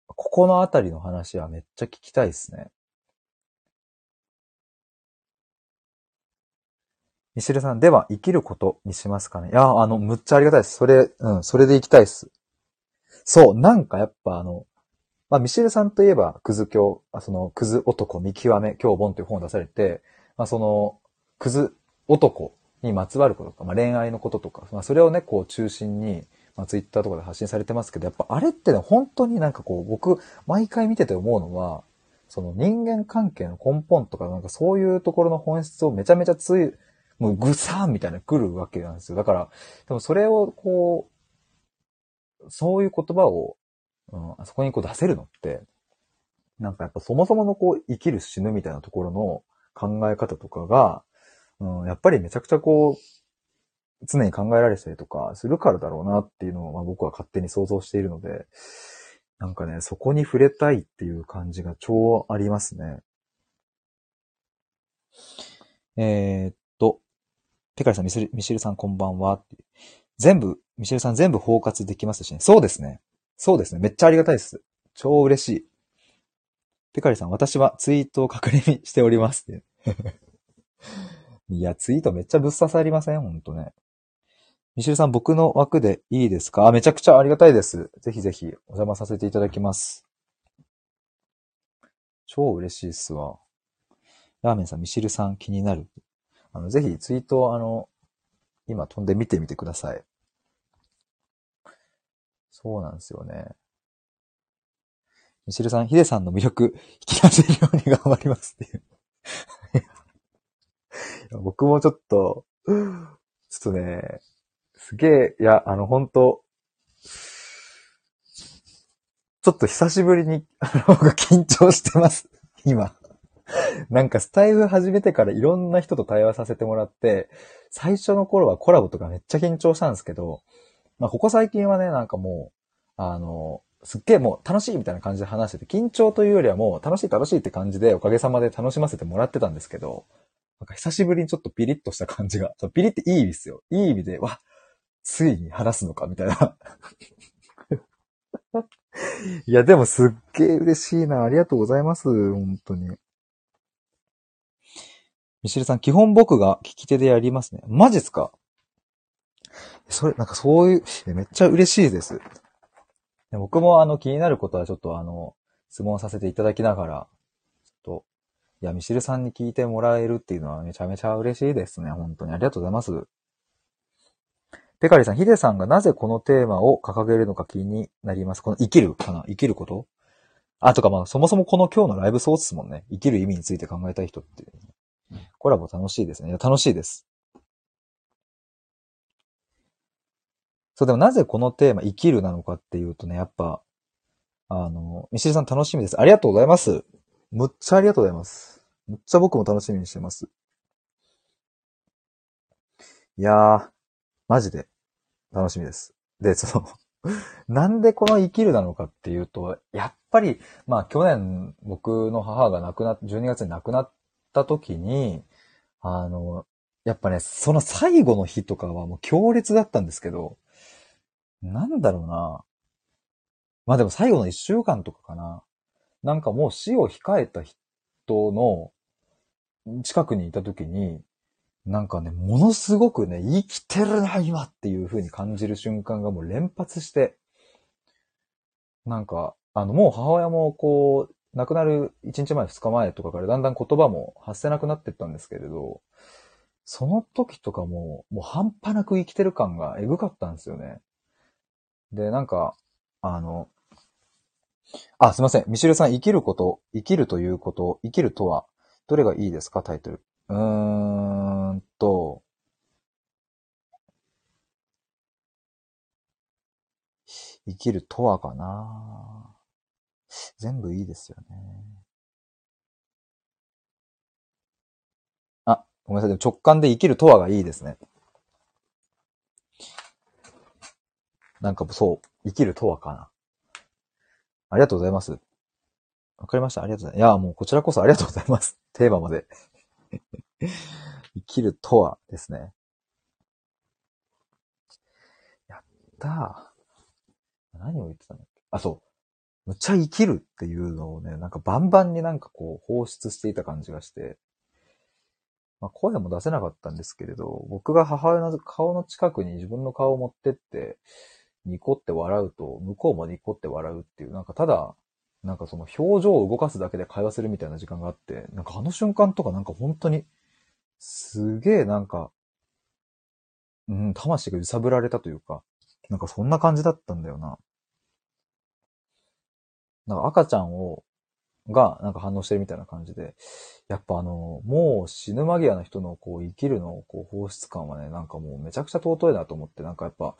ここのあたりの話はめっちゃ聞きたいですね。ミシルさん、では生きることにしますかね。いや、あの、むっちゃありがたいです。それ、うん、それで行きたいです。そう、なんかやっぱあの、まあ、ミシルさんといえば、クズ教、その、クズ男見極め、今日本という本を出されて、まあ、その、クズ男にまつわることとか、まあ、恋愛のこととか、まあ、それをね、こう中心に、まあ、ツイッターとかで発信されてますけど、やっぱあれってね、本当になんかこう、僕、毎回見てて思うのは、その人間関係の根本とか、なんかそういうところの本質をめちゃめちゃつい、もうぐさーみたいな来るわけなんですよ。だから、でもそれをこう、そういう言葉を、うん、あそこにこう出せるのって、なんかやっぱそもそものこう生きる死ぬみたいなところの考え方とかが、うん、やっぱりめちゃくちゃこう、常に考えられてたりとかするからだろうなっていうのを、まあ、僕は勝手に想像しているので、なんかね、そこに触れたいっていう感じが超ありますね。えー、っと、ペカリさん、ミシルミシルさんこんばんは。全部、ミシルさん全部包括できますしね。そうですね。そうですね。めっちゃありがたいです。超嬉しい。ペカリさん、私はツイートを確認しております。いや、ツイートめっちゃぶっ刺さりません？ほんとね。ミシルさん、僕の枠でいいですか？めちゃくちゃありがたいです。ぜひぜひお邪魔させていただきます。超嬉しいっすわ。ラーメンさん、ミシルさん気になる。あの、ぜひツイート、あの、今飛んで見てみてください。そうなんですよね。ミシルさん、ヒデさんの魅力、引き出せるように頑張りますっていう僕もちょっと、ちょっとね、すげえ、いや、あの、本当ちょっと久しぶりに、あの、緊張してます。今。なんかスタイル始めてからいろんな人と対話させてもらって、最初の頃はコラボとかめっちゃ緊張したんですけど、まあ、ここ最近はね、なんかもう、あの、すっげえもう楽しいみたいな感じで話してて、緊張というよりはもう楽しい楽しいって感じでおかげさまで楽しませてもらってたんですけど、なんか久しぶりにちょっとピリッとした感じが、ピリっていい意味ですよ。いい意味で、わ、ついに話すのかみたいな。いや、でもすっげえ嬉しいな。ありがとうございます。本当に。ミシルさん、基本僕が聞き手でやりますね。マジっすか？それ、なんかそういう、めっちゃ嬉しいです。僕もあの気になることはちょっとあの、質問させていただきながら、ちょっと、いや、ミシルさんに聞いてもらえるっていうのはめちゃめちゃ嬉しいですね。本当にありがとうございます。ペカリさん、ヒデさんがなぜこのテーマを掲げるのか気になります。この生きるかな？生きること？あ、とかまあ、そもそもこの今日のライブソースもんね。生きる意味について考えたい人っていう。コラボ楽しいですね。いや、楽しいです。そう、でもなぜこのテーマ、生きるなのかっていうとね、やっぱ、あの、ミシルさん楽しみです。ありがとうございます。むっちゃありがとうございます。むっちゃ僕も楽しみにしてます。いやー、マジで。楽しみです。で、その なんでこの生きるなのかっていうと、やっぱり、まあ去年僕の母が亡くなっ、12月に亡くなった時に、あの、やっぱね、その最後の日とかはもう強烈だったんですけど、なんだろうな。まあでも最後の一週間とかかな。なんかもう死を控えた人の近くにいた時に、なんかね、ものすごくね、生きてるな、今っていう風に感じる瞬間がもう連発して、なんか、あの、もう母親もこう、亡くなる1日前、2日前とかからだんだん言葉も発せなくなってったんですけれど、その時とかも、もう半端なく生きてる感がエグかったんですよね。で、なんか、あの、あ、すいません。ミシルさん、生きること、生きるということ、生きるとは、どれがいいですかタイトル。うーんと、生きるとはかな全部いいですよね。あ、ごめんなさい。でも直感で生きるとはがいいですね。なんかそう、生きるとはかな。ありがとうございます。わかりました。ありがとうございます。いや、もうこちらこそありがとうございます。テーマまで生きるとはですね。やったー。何を言ってたんだっけ？あ、そう。むっちゃ生きるっていうのをね、なんかバンバンになんかこう放出していた感じがして、まあ声も出せなかったんですけれど、僕が母親の顔の近くに自分の顔を持ってって、ニコって笑うと、向こうもニコって笑うっていう、なんかただ、なんかその表情を動かすだけで会話するみたいな時間があって、なんかあの瞬間とかなんか本当にすげえなんか、うん、魂が揺さぶられたというか、なんかそんな感じだったんだよな。なんか赤ちゃんを、がなんか反応してるみたいな感じで、やっぱあの、もう死ぬ間際の人のこう生きるのこう放出感はね、なんかもうめちゃくちゃ尊いなと思って、なんかやっぱ、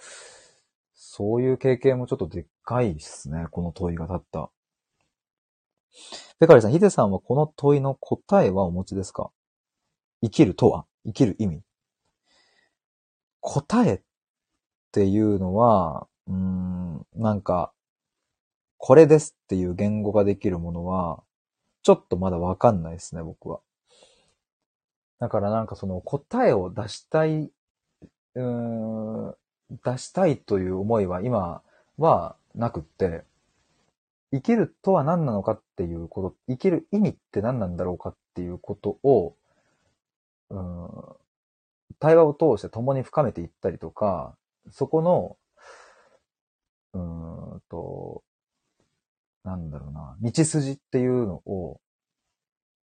そういう経験もちょっとでっかいっすね、この問いが立った。ペカリさん、ヒデさんはこの問いの答えはお持ちですか？生きるとは？生きる意味？答えっていうのは、うーん、なんか、これですっていう言語ができるものは、ちょっとまだわかんないですね、僕は。だからなんかその答えを出したい、うーん、出したいという思いは今はなくって、生きるとは何なのかっていうこと、生きる意味って何なんだろうかっていうことを、うん、対話を通して共に深めていったりとか、そこの、うーんと、なんだろうな、道筋っていうのを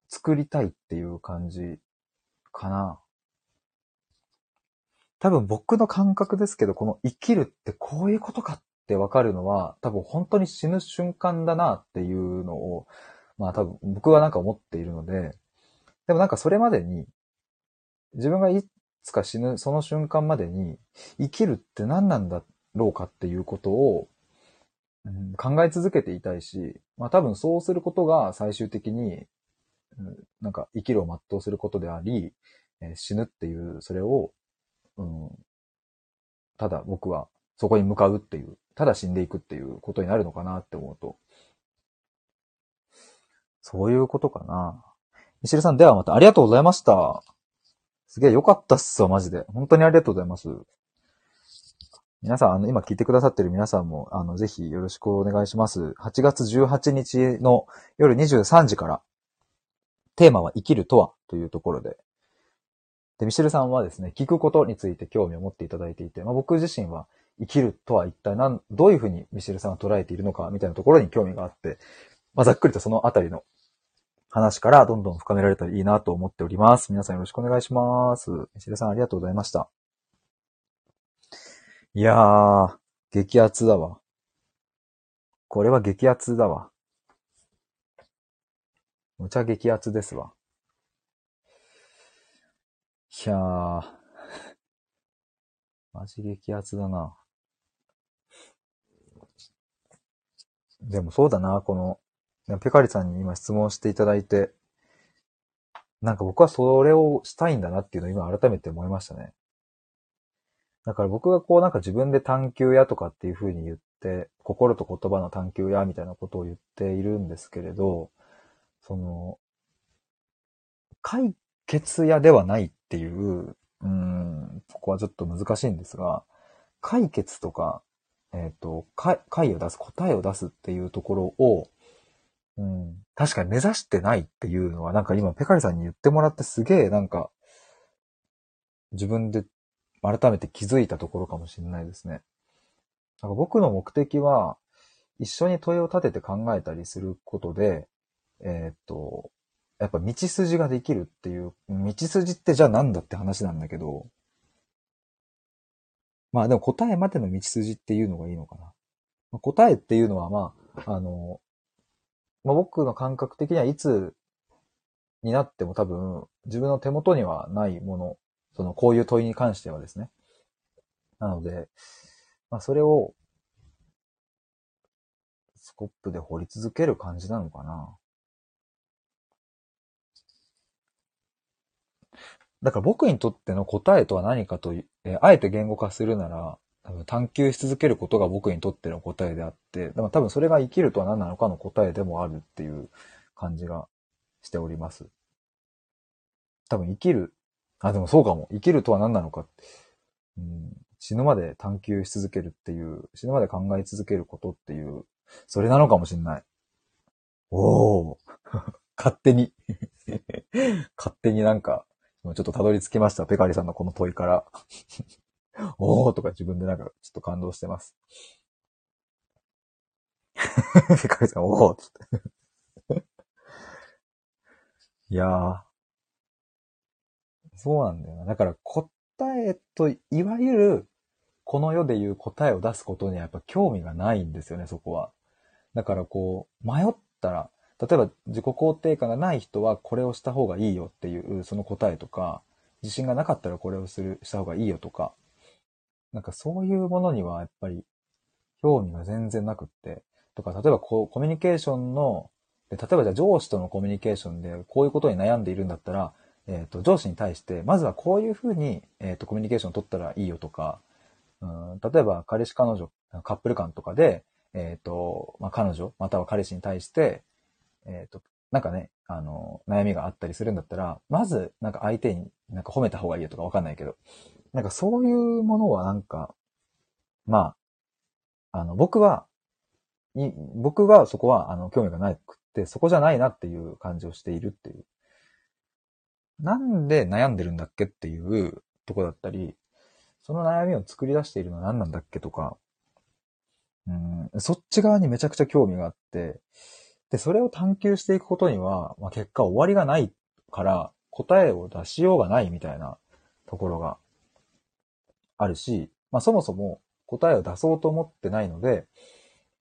作りたいっていう感じかな。多分僕の感覚ですけど、この生きるってこういうことかってわかるのは、多分本当に死ぬ瞬間だなっていうのを、まあ多分僕はなんか思っているので、でもなんかそれまでに、自分がいつか死ぬその瞬間までに、生きるって何なんだろうかっていうことを、うん考え続けていたいし、まあ多分そうすることが最終的に、うんなんか生きるを全うすることであり、えー死ぬっていう、それを、うん、ただ僕はそこに向かうっていう、ただ死んでいくっていうことになるのかなって思うと、そういうことかな。ミシルさん、ではまたありがとうございました。すげえ良かったっすわ、マジで。本当にありがとうございます。皆さん、あの、今聞いてくださってる皆さんも、あの、ぜひよろしくお願いします。8月18日の夜23時から、テーマは生きるとはというところで、で、ミシェルさんはですね、聞くことについて興味を持っていただいていて、まあ、僕自身は生きるとは一体何、どういうふうにミシェルさんは捉えているのかみたいなところに興味があって、まあ、ざっくりとそのあたりの話からどんどん深められたらいいなと思っております。皆さんよろしくお願いします。ミシェルさんありがとうございました。いやー、激アツだわ。これは激アツだわ。むちゃ激アツですわ。いやー、マジ激アツだな。でもそうだな、この、ペカリさんに今質問していただいて、なんか僕はそれをしたいんだなっていうのを今改めて思いましたね。だから僕がこうなんか自分で探求やとかっていう風に言って、心と言葉の探求やみたいなことを言っているんですけれど、その、解決屋ではないっていう、うん、ここはちょっと難しいんですが、解決とか、えっ、と、解を出す、答えを出すっていうところを、うん、確かに目指してないっていうのは、なんか今ペカリさんに言ってもらってすげえなんか、自分で改めて気づいたところかもしれないですね。なんか僕の目的は、一緒に問いを立てて考えたりすることで、えーっと、やっぱ道筋ができるっていう、道筋ってじゃあなんだって話なんだけど、まあでも答えまでの道筋っていうのがいいのかな。ま答えっていうのはまあ、あの、まあ僕の感覚的にはいつになっても多分自分の手元にはないもの、そのこういう問いに関してはですね。なので、まあそれをスコップで掘り続ける感じなのかな。だから僕にとっての答えとは何かと、えーあえて言語化するなら、多分探求し続けることが僕にとっての答えであって、でも多分それが生きるとは何なのかの答えでもあるっていう感じがしております。多分生きる、あ、でもそうかも。生きるとは何なのか。うん、死ぬまで探求し続けるっていう、死ぬまで考え続けることっていう、それなのかもしれない。おー。勝手に。勝手になんか、ちょっとたどり着きました。ペカリさんのこの問いから。おーとか自分でなんかちょっと感動してます。ペカリさん、おーっつって。いやー。そうなんだよな。だから答えと、いわゆる、この世でいう答えを出すことにはやっぱ興味がないんですよね、そこは。だからこう、迷ったら、例えば自己肯定感がない人はこれをした方がいいよっていうその答えとか、自信がなかったらこれをする、した方がいいよとか、なんかそういうものにはやっぱり興味が全然なくって、とか、例えばこうコミュニケーションの、で例えばじゃあ上司とのコミュニケーションでこういうことに悩んでいるんだったら、えっ、と、上司に対して、まずはこういうふうに、えっ、と、コミュニケーションを取ったらいいよとか、うん、例えば、彼氏彼女、カップル間とかで、えっ、と、まあ、彼女、または彼氏に対して、えっ、と、なんかね、あの、悩みがあったりするんだったら、まず、なんか相手になんか褒めた方がいいよとかわかんないけど、なんかそういうものはなんか、まあ、あの、僕は、に、僕はそこは、あの、興味がなくて、そこじゃないなっていう感じをしているっていう。なんで悩んでるんだっけっていうとこだったり、その悩みを作り出しているのは何なんだっけとか、うん、そっち側にめちゃくちゃ興味があって、で、それを探求していくことには、まあ、結果終わりがないから答えを出しようがないみたいなところがあるし、まあ、そもそも答えを出そうと思ってないので、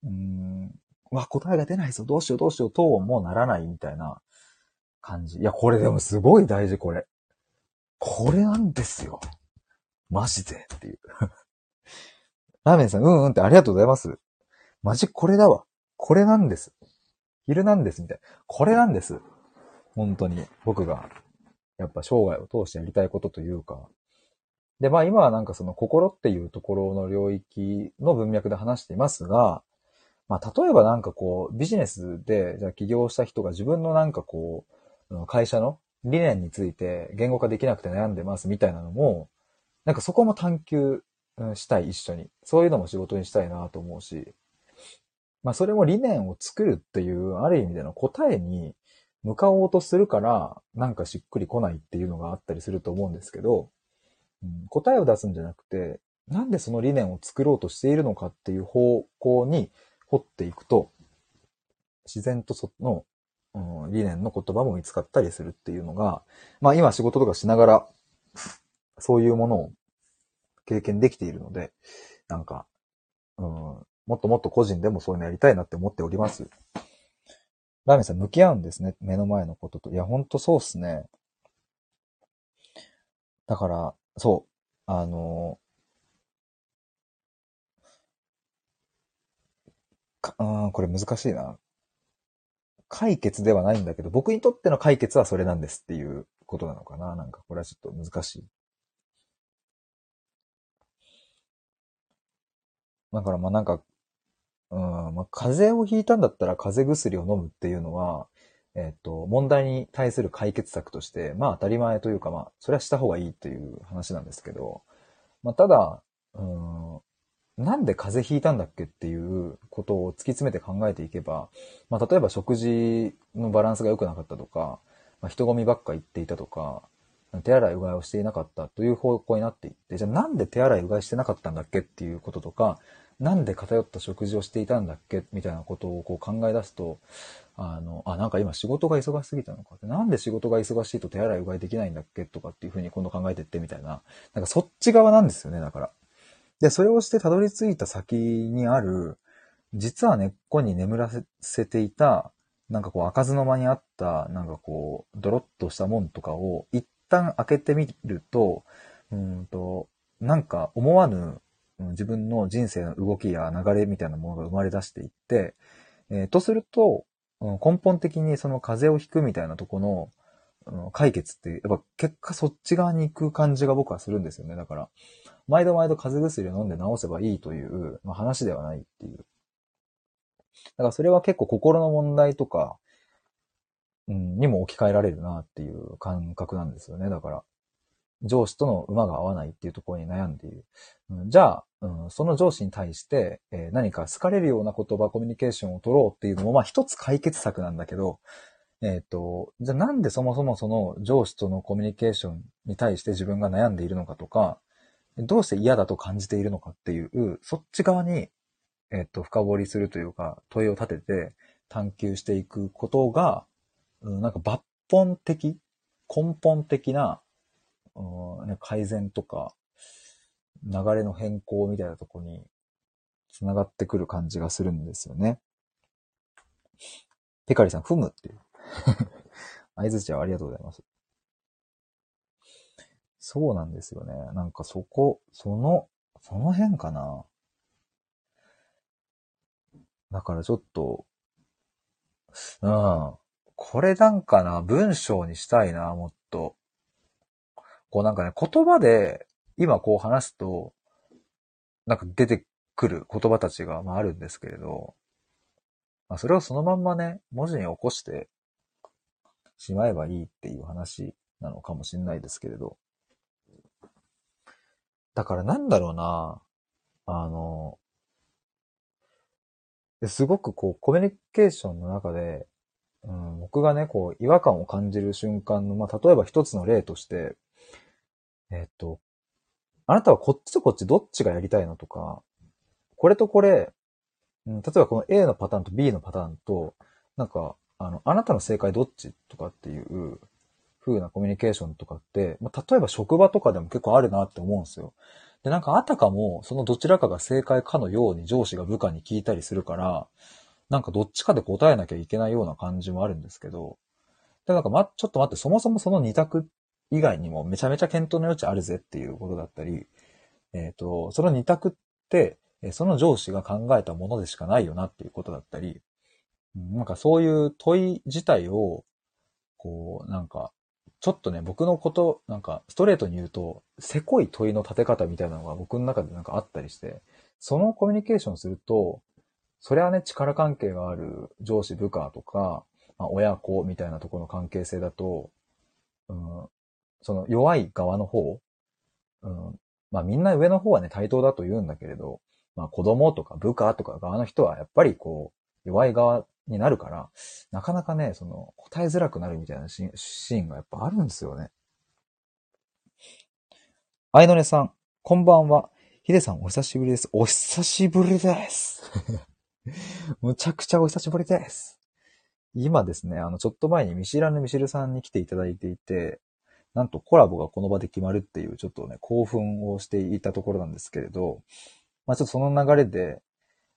うーん、わ、答えが出ないぞ、どうしようどうしようともならないみたいな感じ。いや、これでもすごい大事、これ。これなんですよ。マジでっていう。ラーメンさん、うんうんってありがとうございます。マジこれだわ。これなんです。昼なんです、みたいな。これなんです。本当に、僕が、やっぱ生涯を通してやりたいことというか。で、まあ今はなんかその心っていうところの領域の文脈で話していますが、まあ例えばなんかこう、ビジネスで、じゃあ起業した人が自分のなんかこう、会社の理念について言語化できなくて悩んでますみたいなのも、なんかそこも探求したい、一緒に。そういうのも仕事にしたいなと思うし、まあそれも理念を作るっていう、ある意味での答えに向かおうとするから、なんかしっくりこないっていうのがあったりすると思うんですけど、うん、答えを出すんじゃなくて、なんでその理念を作ろうとしているのかっていう方向に掘っていくと、自然とその、うん、理念の言葉も見つかったりするっていうのが、まあ今仕事とかしながら、そういうものを経験できているので、なんか、うん、もっともっと個人でもそういうのやりたいなって思っております。ラーメンさん向き合うんですね。目の前のことと。いや、ほんとそうっすね。だから、そう。あのうん、これ難しいな。解決ではないんだけど、僕にとっての解決はそれなんですっていうことなのかな。なんかこれはちょっと難しい。だからまあなんかうん、まあ、風邪をひいたんだったら風邪薬を飲むっていうのは、えっ、と、問題に対する解決策として、まあ当たり前というか、まあ、それはした方がいいっていう話なんですけど、まあただ、うん、なんで風邪ひいたんだっけっていうことを突き詰めて考えていけば、まあ例えば食事のバランスが良くなかったとか、まあ、人混みばっか行っていたとか、手洗いうがいをしていなかったという方向になっていって、じゃあなんで手洗いうがいしてなかったんだっけっていうこととか、なんで偏った食事をしていたんだっけ？みたいなことをこう考え出すと、あの、あ、なんか今仕事が忙しすぎたのかって、なんで仕事が忙しいと手洗いうがいできないんだっけ？とかっていうふうに今度考えてってみたいな。なんかそっち側なんですよね、だから。で、それをしてたどり着いた先にある、実は根っこに眠らせていた、なんかこう開かずの間にあった、なんかこう、ドロッとしたもんとかを一旦開けてみると、うんと、なんか思わぬ自分の人生の動きや流れみたいなものが生まれ出していって、えー、とすると、根本的にその風邪をひくみたいなとこの、解決って、やっぱ結果そっち側に行く感じが僕はするんですよね。だから、毎度毎度風邪薬を飲んで治せばいいという、ま、話ではないっていう。だからそれは結構心の問題とか、うん、にも置き換えられるなっていう感覚なんですよね。だから、上司との馬が合わないっていうところに悩んでいる。じゃあ、うん、その上司に対して、えー、何か好かれるような言葉、コミュニケーションを取ろうっていうのも、まあ一つ解決策なんだけど、えっ、ー、と、じゃあなんでそもそもその上司とのコミュニケーションに対して自分が悩んでいるのかとか、どうして嫌だと感じているのかっていう、そっち側に、えっ、ー、と、深掘りするというか、問いを立てて探求していくことが、うん、なんか抜本的、根本的な、ね、改善とか、流れの変更みたいなとこに繋がってくる感じがするんですよね。ペカリさん、踏むっていう。合図値はありがとうございます。そうなんですよね。なんかそこ、その、その辺かな。だからちょっと、うん。これなんかな、文章にしたいな、もっと。こうなんかね、言葉で今こう話すと、なんか出てくる言葉たちがまああるんですけれど、まあそれをそのまんまね、文字に起こしてしまえばいいっていう話なのかもしれないですけれど。だからなんだろうな、あの、すごくこうコミュニケーションの中で、うん、僕がね、こう違和感を感じる瞬間の、まあ例えば一つの例として、えっと、あなたはこっちとこっちどっちがやりたいのとか、これとこれ、うん、例えばこの A のパターンと B のパターンと、なんか、あの、あなたの正解どっちとかっていう風なコミュニケーションとかって、まあ、例えば職場とかでも結構あるなって思うんですよ。で、なんかあたかも、そのどちらかが正解かのように上司が部下に聞いたりするから、なんかどっちかで答えなきゃいけないような感じもあるんですけど、で、なんかま、ちょっと待って、そもそもその二択っ以外にもめちゃめちゃ検討の余地あるぜっていうことだったり、えっ、ー、と、その二択って、その上司が考えたものでしかないよなっていうことだったり、なんかそういう問い自体を、こう、なんか、ちょっとね、僕のこと、なんか、ストレートに言うと、せこい問いの立て方みたいなのが僕の中でなんかあったりして、そのコミュニケーションすると、それはね、力関係がある上司部下とか、まあ、親子みたいなところの関係性だと、その弱い側の方、うん、まあみんな上の方はね、対等だと言うんだけれど、まあ子供とか部下とか側の人はやっぱりこう、弱い側になるから、なかなかね、その、答えづらくなるみたいなシーンがやっぱあるんですよね。あいのねさん、こんばんは。ヒデさん、お久しぶりです。お久しぶりです。むちゃくちゃお久しぶりです。今ですね、あの、ちょっと前に見知らぬミシルさんに来ていただいていて、なんとコラボがこの場で決まるっていう、ちょっとね、興奮をしていたところなんですけれど、まあちょっとその流れで、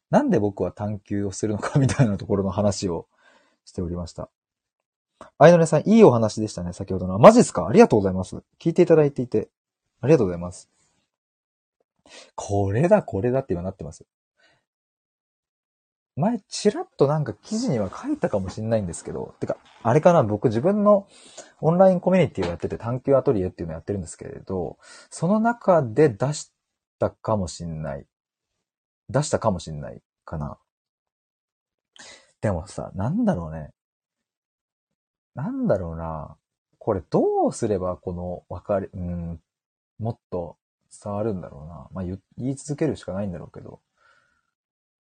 なんで僕は探求をするのかみたいなところの話をしておりました。あいのねさん、いいお話でしたね、先ほどの。マジっすか？ありがとうございます。聞いていただいていて。ありがとうございます。これだ、これだって今なってます。前、ちらっとなんか記事には書いたかもしれないんですけど、てか、あれかな、僕自分のオンラインコミュニティをやってて探求アトリエっていうのをやってるんですけれど、その中で出したかもしんない。出したかもしんないかな。でもさ、なんだろうね。なんだろうな。これどうすればこのわかり、うん、もっと伝わるんだろうな。まあ言い続けるしかないんだろうけど。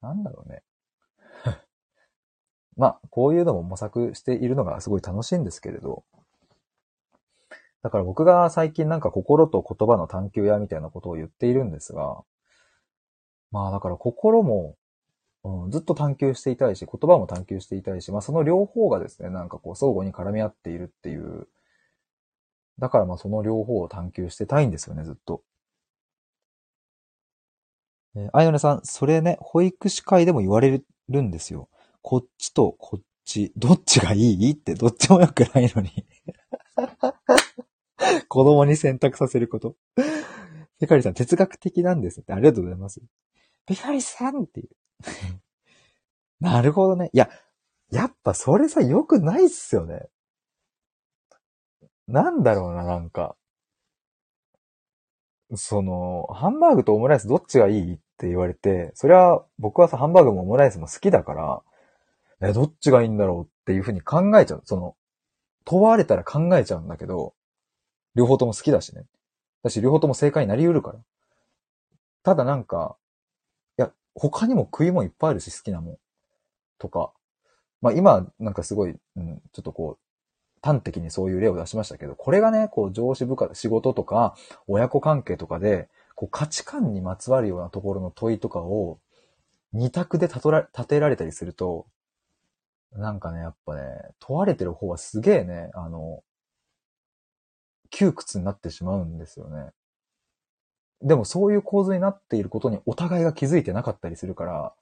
なんだろうね。まあ、こういうのも模索しているのがすごい楽しいんですけれど。だから僕が最近なんか心と言葉の探求やみたいなことを言っているんですが、まあだから心も、うん、ずっと探求していたいし、言葉も探求していたいし、まあその両方がですね、なんかこう相互に絡み合っているっていう、だからまあその両方を探求してたいんですよね、ずっと。えー、あいのねさん、それね、保育士会でも言われるんですよ。こっちとこっち、どっちがいい？ってどっちも良くないのに 子供に選択させること。ペカリさん、哲学的なんですって。ありがとうございます。ペカリさんっていう。なるほどね。いや、やっぱそれさ、良くないっすよね。なんだろうな、なんか。その、ハンバーグとオムライスどっちがいい？って言われて、それは僕はさ、ハンバーグもオムライスも好きだから、え、どっちがいいんだろうっていうふうに考えちゃう。その、問われたら考えちゃうんだけど、両方とも好きだしね。だし、両方とも正解になり得るから。ただなんか、いや、他にも食い物いっぱいあるし、好きなもん。とか。まあ今、なんかすごい、うん、ちょっとこう、端的にそういう例を出しましたけど、これがね、こう上司部下、仕事とか、親子関係とかで、こう価値観にまつわるようなところの問いとかを、二択で立てられたりすると、なんかね、やっぱね、問われてる方はすげえね、あの、窮屈になってしまうんですよね。でもそういう構図になっていることにお互いが気づいてなかったりするから、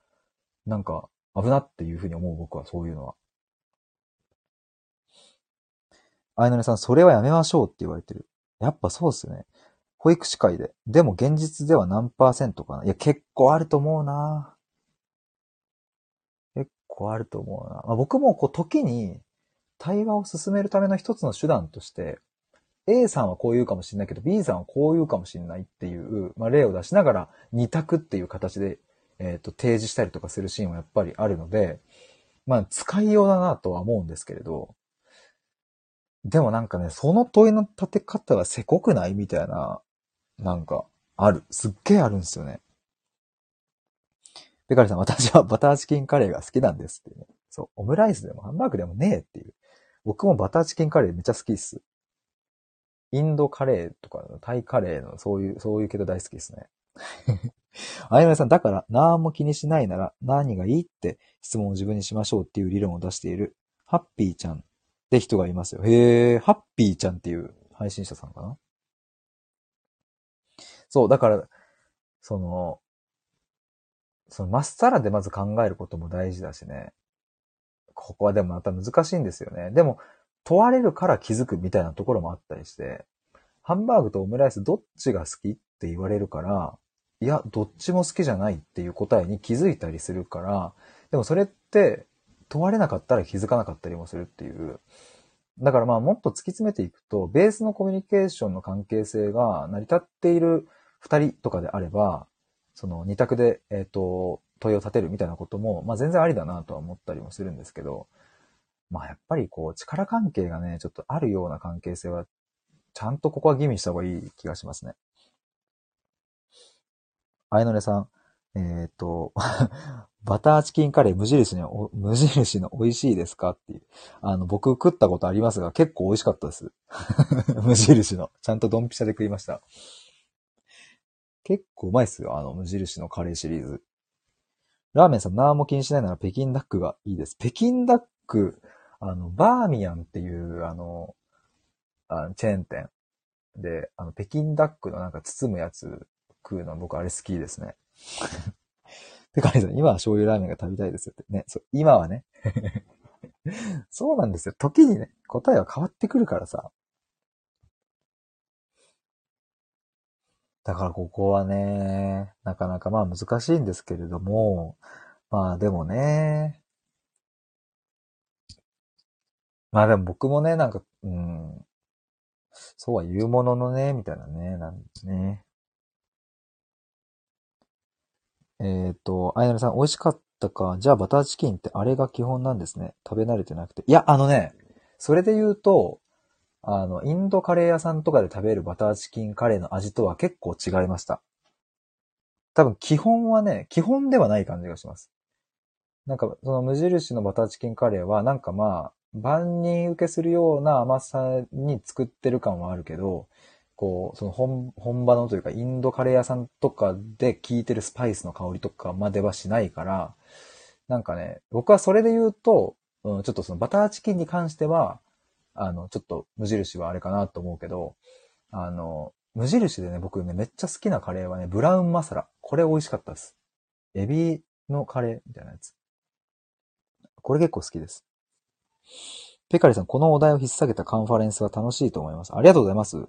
なんか危なっていうふうに思う僕はそういうのは。あいのねさん、それはやめましょうって言われてる。やっぱそうっすよね。保育士会で。でも現実では何パーセントかな。いや、結構あると思うな結構あると思うな。まあ、僕もこう時に対話を進めるための一つの手段として、A さんはこう言うかもしれないけど、B さんはこう言うかもしれないっていう、まあ、例を出しながら、二択っていう形で、えっ、ー、と、提示したりとかするシーンはやっぱりあるので、まあ、使いようだなとは思うんですけれど、でもなんかね、その問いの立て方はせこくないみたいな、なんか、ある。すっげえあるんですよね。ペカリさん、私は バターチキンカレーが好きなんですってね。そう、オムライスでもハンバーグでもねえっていう。僕もバターチキンカレーめっちゃ好きっす。インドカレーとか、タイカレーの、そういう、そういうけど大好きですね。あやめさん、だから、何も気にしないなら、何がいいって質問を自分にしましょうっていう理論を出している、ハッピーちゃんって人がいますよ。へえ、ハッピーちゃんっていう配信者さんかな？そう、だから、その、その、まっさらでまず考えることも大事だしね。ここはでもまた難しいんですよね。でも、問われるから気づくみたいなところもあったりして、ハンバーグとオムライスどっちが好きって言われるから、いや、どっちも好きじゃないっていう答えに気づいたりするから、でもそれって問われなかったら気づかなかったりもするっていう。だからまあもっと突き詰めていくと、ベースのコミュニケーションの関係性が成り立っている二人とかであれば、その二択で、えっ、ー、と、問いを立てるみたいなことも、まあ全然ありだなとは思ったりもするんですけど、まあやっぱりこう力関係がね、ちょっとあるような関係性は、ちゃんとここは吟味した方がいい気がしますね。あいのねさん、えっ、ー、と、バターチキンカレー無印の、無印の美味しいですかっていう。あの、僕食ったことありますが、結構美味しかったです。無印の。ちゃんとドンピシャで食いました。結構うまいっすよ、あの、無印のカレーシリーズ。ラーメンさん何も気にしないなら北京ダックがいいです。北京ダック、あの、バーミヤンっていう、あの、あのチェーン店で、あの、北京ダックのなんか包むやつ食うの僕あれ好きですね。ペカリさん、今は醤油ラーメンが食べたいですよってね。そう、今はね。そうなんですよ。時にね、答えは変わってくるからさ。だからここはね、なかなかまあ難しいんですけれども、まあでもね、まあでも僕もね、なんか、うん、そうは言うもののね、みたいなね、なんですね。えっ、と、あやなさん、美味しかったか？じゃあバターチキンってあれが基本なんですね。食べ慣れてなくて。いや、あのね、それで言うと、あの、インドカレー屋さんとかで食べるバターチキンカレーの味とは結構違いました。多分基本はね、基本ではない感じがします。なんか、その無印のバターチキンカレーは、なんかまあ、万人受けするような甘さに作ってる感はあるけど、こう、その本、本場のというか、インドカレー屋さんとかで効いてるスパイスの香りとかまではしないから、なんかね、僕はそれで言うと、うん、ちょっとそのバターチキンに関しては、あの、ちょっと無印はあれかなと思うけど、あの、無印でね、僕ね、めっちゃ好きなカレーはね、ブラウンマサラ。これ美味しかったです。エビのカレーみたいなやつ。これ結構好きです。ペカリさん、このお題を引っ提げたカンファレンスは楽しいと思います。ありがとうございます。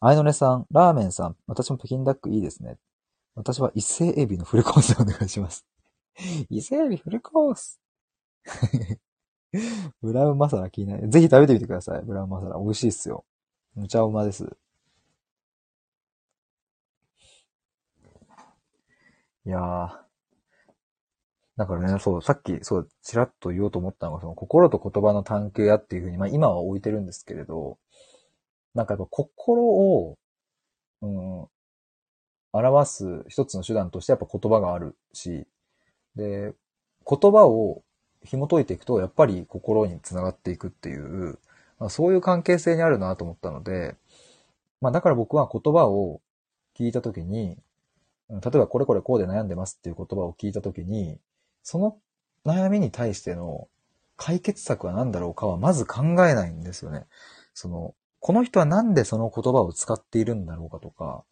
あいのねさん、ラーメンさん、私も北京ダックいいですね。私は伊勢エビのフルコースお願いします。伊勢エビフルコース ブラウンマサラ気になる。ぜひ食べてみてください。ブラウンマサラ。美味しいっすよ。むちゃうまです。いやー。だからね、そう、さっき、そう、ちらっと言おうと思ったのが、その、心と言葉の探求やっていうふうに、まあ今は置いてるんですけれど、なんかやっぱ心を、うん、表す一つの手段としてやっぱ言葉があるし、で、言葉を紐解いていくと、やっぱり心につながっていくっていう、まあ、そういう関係性にあるなと思ったので、まあだから僕は言葉を聞いたときに、例えばこれこれこうで悩んでますっていう言葉を聞いたときに、その悩みに対しての解決策は何だろうかはまず考えないんですよね。その、この人はなんでその言葉を使っているんだろうかとか、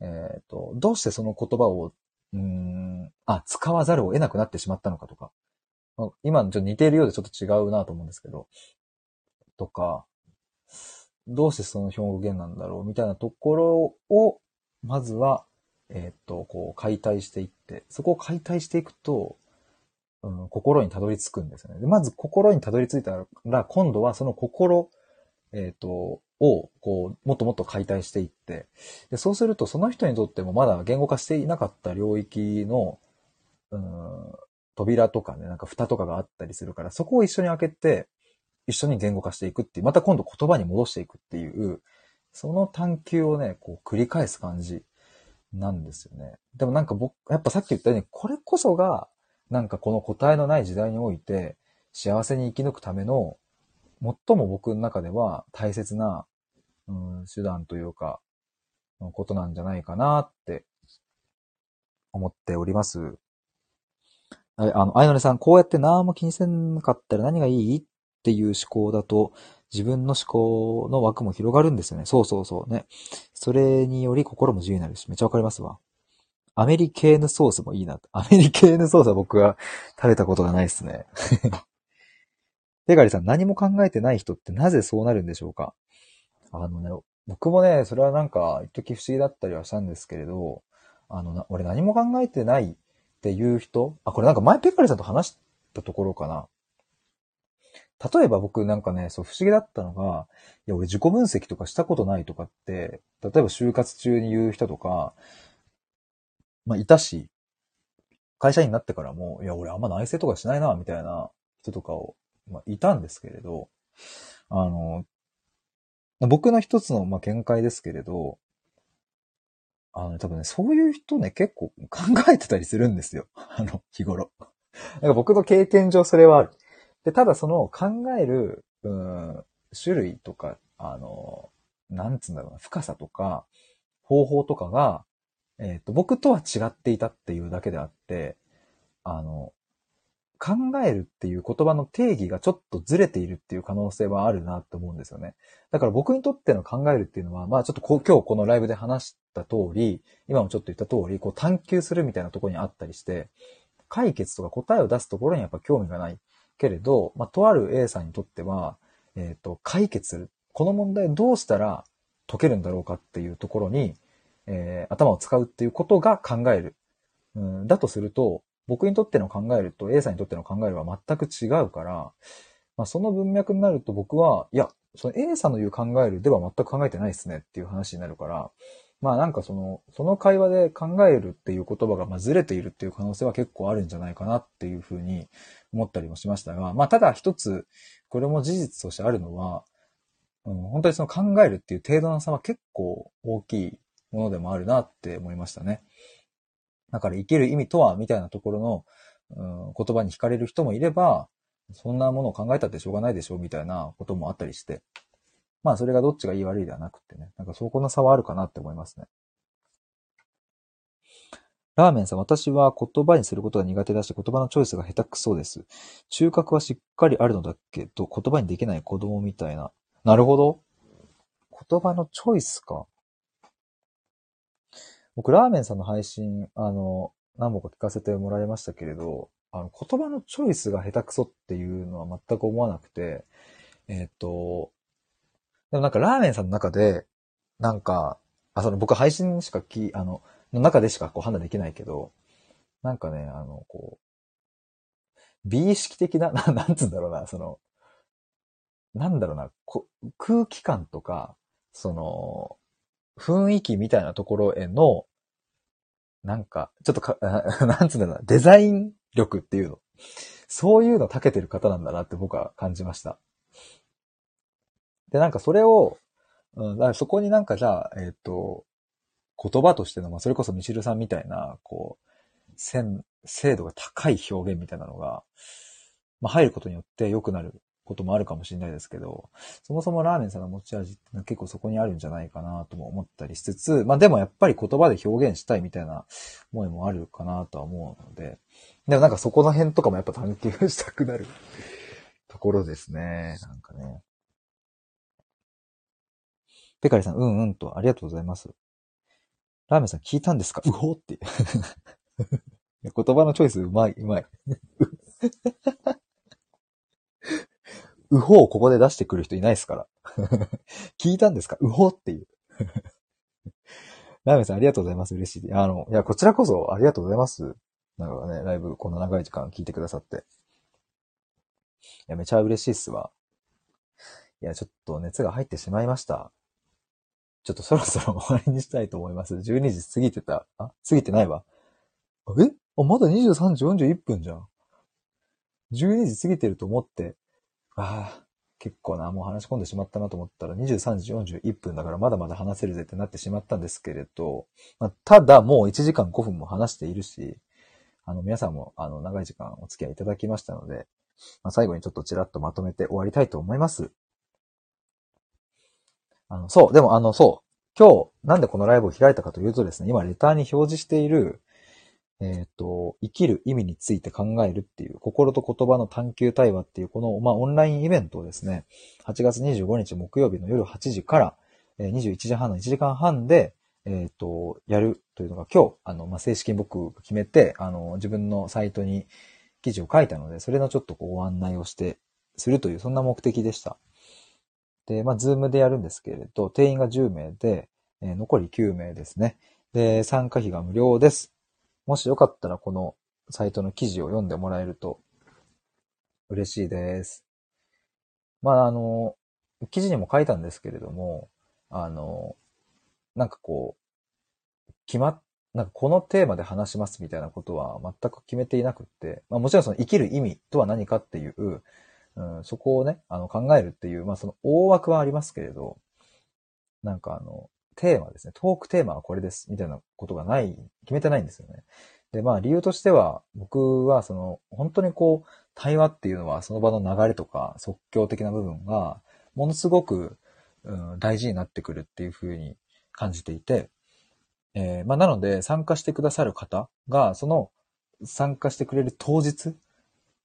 えっ、ー、と、どうしてその言葉を、うん、あ、使わざるを得なくなってしまったのかとか、今ちょっと似ているようでちょっと違うなと思うんですけど、とか、どうしてその表現なんだろうみたいなところを、まずは、えっ、と、こう、解体していって、そこを解体していくと、うん、心にたどり着くんですよね。でまず心にたどり着いたら、今度はその心えっ、と、を、こう、もっともっと解体していって、で、そうすると、その人にとってもまだ言語化していなかった領域の、うん、扉とかね、なんか蓋とかがあったりするから、そこを一緒に開けて、一緒に言語化していくっていう、また今度言葉に戻していくっていう、その探求をね、こう繰り返す感じなんですよね。でもなんか僕、やっぱさっき言ったように、これこそが、なんかこの答えのない時代において、幸せに生き抜くための、最も僕の中では大切な、うん、手段というか、のことなんじゃないかなって思っております。はいあの、あいのねさん、こうやって何も気にせんかったら何がいいっていう思考だと、自分の思考の枠も広がるんですよね。そうそうそうね。それにより心も自由になるし、めっちゃわかりますわ。アメリケーヌソースもいいな。アメリケーヌソースは僕は食べたことがないですね。ペガリさん、何も考えてない人ってなぜそうなるんでしょうか？あのね、僕もね、それはなんか、一時不思議だったりはしたんですけれど、あの、俺何も考えてないっていう人？あ、これなんか前ペガリさんと話したところかな。例えば僕なんかね、そう不思議だったのが、いや俺自己分析とかしたことないとかって、例えば就活中に言う人とか、まあいたし、会社員になってからも、いや俺あんま内政とかしないな、みたいな人とかを、まあいたんですけれど、あの、僕の一つの、まあ、見解ですけれど、あの、多分ね、そういう人ね、結構考えてたりするんですよ。あの、日頃。なんか僕の経験上それはある。で、ただその考える、うん、種類とか、あの、なんつうんだろうな、深さとか、方法とかが、えっ、と、僕とは違っていたっていうだけであって、あの、考えるっていう言葉の定義がちょっとずれているっていう可能性はあるなって思うんですよね。だから僕にとっての考えるっていうのは、まあちょっとこ今日このライブで話した通り、今もちょっと言った通り、こう探求するみたいなところにあったりして、解決とか答えを出すところにやっぱ興味がない。けれど、まあとある A さんにとっては、えっ、と、解決する。この問題どうしたら解けるんだろうかっていうところに、えー頭を使うっていうことが考える。うん、だとすると、僕にとっての考えると A さんにとっての考えるは全く違うから、まあ、その文脈になると僕は、いや、その A さんの言う考えるでは全く考えてないですねっていう話になるから、まあなんかその、その会話で考えるっていう言葉がまずれているっていう可能性は結構あるんじゃないかなっていうふうに思ったりもしましたが、まあただ一つ、これも事実としてあるのは、うん、本当にその考えるっていう程度の差は結構大きいものでもあるなって思いましたね。だから生きる意味とはみたいなところの、うん、言葉に惹かれる人もいれば、そんなものを考えたってしょうがないでしょうみたいなこともあったりして。まあそれがどっちがいい悪いではなくってね。なんかそこの差はあるかなって思いますね。ラーメンさん、私は言葉にすることが苦手だし、言葉のチョイスが下手くそです。中核はしっかりあるのだけど、言葉にできない子供みたいな。なるほど。言葉のチョイスか。僕、ラーメンさんの配信、あの、何本か聞かせてもらいましたけれど、あの、言葉のチョイスが下手くそっていうのは全く思わなくて、えっ、と、でもなんかラーメンさんの中で、なんか、あ、その僕配信しかき、あの、の中でしかこう判断できないけど、なんかね、あの、こう、美意識的な、ななんつうんだろうな、その、なんだろうな、こ空気感とか、その、雰囲気みたいなところへの、なんか、ちょっとか、なんつうんだろうな、デザイン力っていうの。そういうの長けてる方なんだなって僕は感じました。で、なんかそれを、うん、だからそこになんかじゃあ、えっ、と、言葉としての、まあ、それこそミシルさんみたいな、こう、線、精度が高い表現みたいなのが、まあ、入ることによって良くなることもあるかもしれないですけど、そもそもラーメンさんの持ち味ってのは結構そこにあるんじゃないかなとも思ったりしつつ、まあでもやっぱり言葉で表現したいみたいな思いもあるかなとは思うので、でもなんかそこの辺とかもやっぱ探求したくなるところですね。なんかね。ペカリさん、うんうんと、ありがとうございます。ラーメンさん聞いたんですか？うほって。言葉のチョイスうまい、うまい。うほをここで出してくる人いないですから。聞いたんですか？うほうっていう。ラーメンさんありがとうございます。嬉しい。あの、いや、こちらこそありがとうございます。なんかね、ライブこんな長い時間聞いてくださって。いや、めちゃ嬉しいっすわ。いや、ちょっと熱が入ってしまいました。ちょっとそろそろ終わりにしたいと思います。12時過ぎてた。あ、過ぎてないわ。え？あ、まだ23時41分じゃん。12時過ぎてると思って、ああ、結構な、もう話し込んでしまったなと思ったら23時41分だからまだまだ話せるぜってなってしまったんですけれど、まあ、ただもう1時間5分も話しているし、あの、皆さんも、あの、長い時間お付き合いいただきましたので、まあ、最後にちょっとちらっとまとめて終わりたいと思います。あの、そう、でもあの、そう、今日、なんでこのライブを開いたかというとですね、今、レターに表示している、えっ、と、生きる意味について考えるっていう、心と言葉の探求対話っていう、この、まあ、オンラインイベントをですね、8月25日木曜日の夜8時から、えー21時半の1時間半で、えっ、と、やるというのが今日、あの、まあ、正式に僕が決めて、あの、自分のサイトに記事を書いたので、それのちょっと、ご案内をして、するという、そんな目的でした。で、まあ、ズームでやるんですけれど、定員が10名で、えー残り9名ですね。で、参加費が無料です。もしよかったらこのサイトの記事を読んでもらえると嬉しいです。まあ、あの、記事にも書いたんですけれども、あの、なんかこう、決まっ、なんかこのテーマで話しますみたいなことは全く決めていなくって、まあもちろんその生きる意味とは何かっていう、うん、そこをね、あの考えるっていう、まあその大枠はありますけれど、なんかあの、テーマですね。トークテーマはこれです。みたいなことがない、決めてないんですよね。で、まあ理由としては、僕はその、本当にこう、対話っていうのはその場の流れとか即興的な部分が、ものすごく、うん、大事になってくるっていうふうに感じていて、えーまあなので参加してくださる方が、その参加してくれる当日、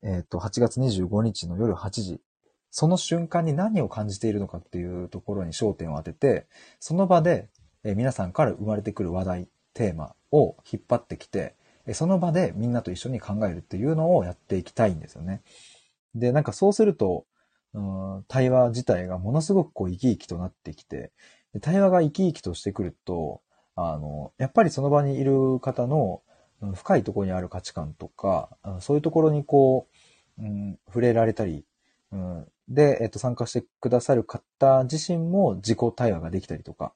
えっ、と、8月25日の夜8時、その瞬間に何を感じているのかっていうところに焦点を当てて、その場で、皆さんから生まれてくる話題、テーマを引っ張ってきて、その場でみんなと一緒に考えるっていうのをやっていきたいんですよね。で、なんかそうすると、対話自体がものすごくこう生き生きとなってきて、対話が生き生きとしてくると、あの、やっぱりその場にいる方の深いところにある価値観とか、そういうところにこう、うん、触れられたり、うん、で、えっと、参加してくださる方自身も自己対話ができたりとか、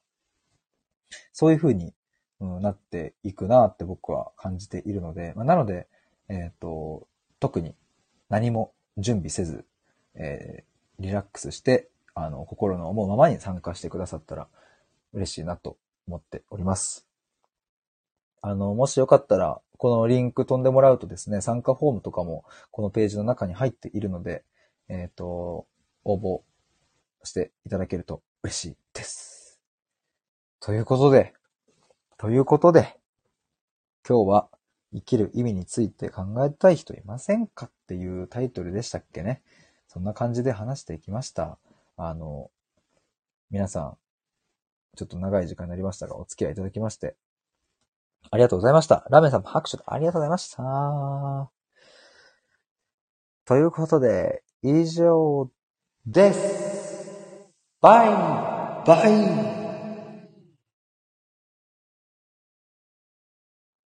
そういうふうに、うん、なっていくなって僕は感じているので、まあ、なので、えっと、特に何も準備せず、えーリラックスして、あの、心の思うままに参加してくださったら嬉しいなと思っております。あの、もしよかったら、このリンク飛んでもらうとですね、参加フォームとかもこのページの中に入っているので、えっ、と、応募していただけると嬉しいです。ということで、ということで、今日は生きる意味について考えたい人いませんかっていうタイトルでしたっけね。そんな感じで話していきました。あの、皆さん、ちょっと長い時間になりましたが、お付き合いいただきまして、ありがとうございました。ラーメンさんも拍手ありがとうございました。ということで、以上です。バイバイ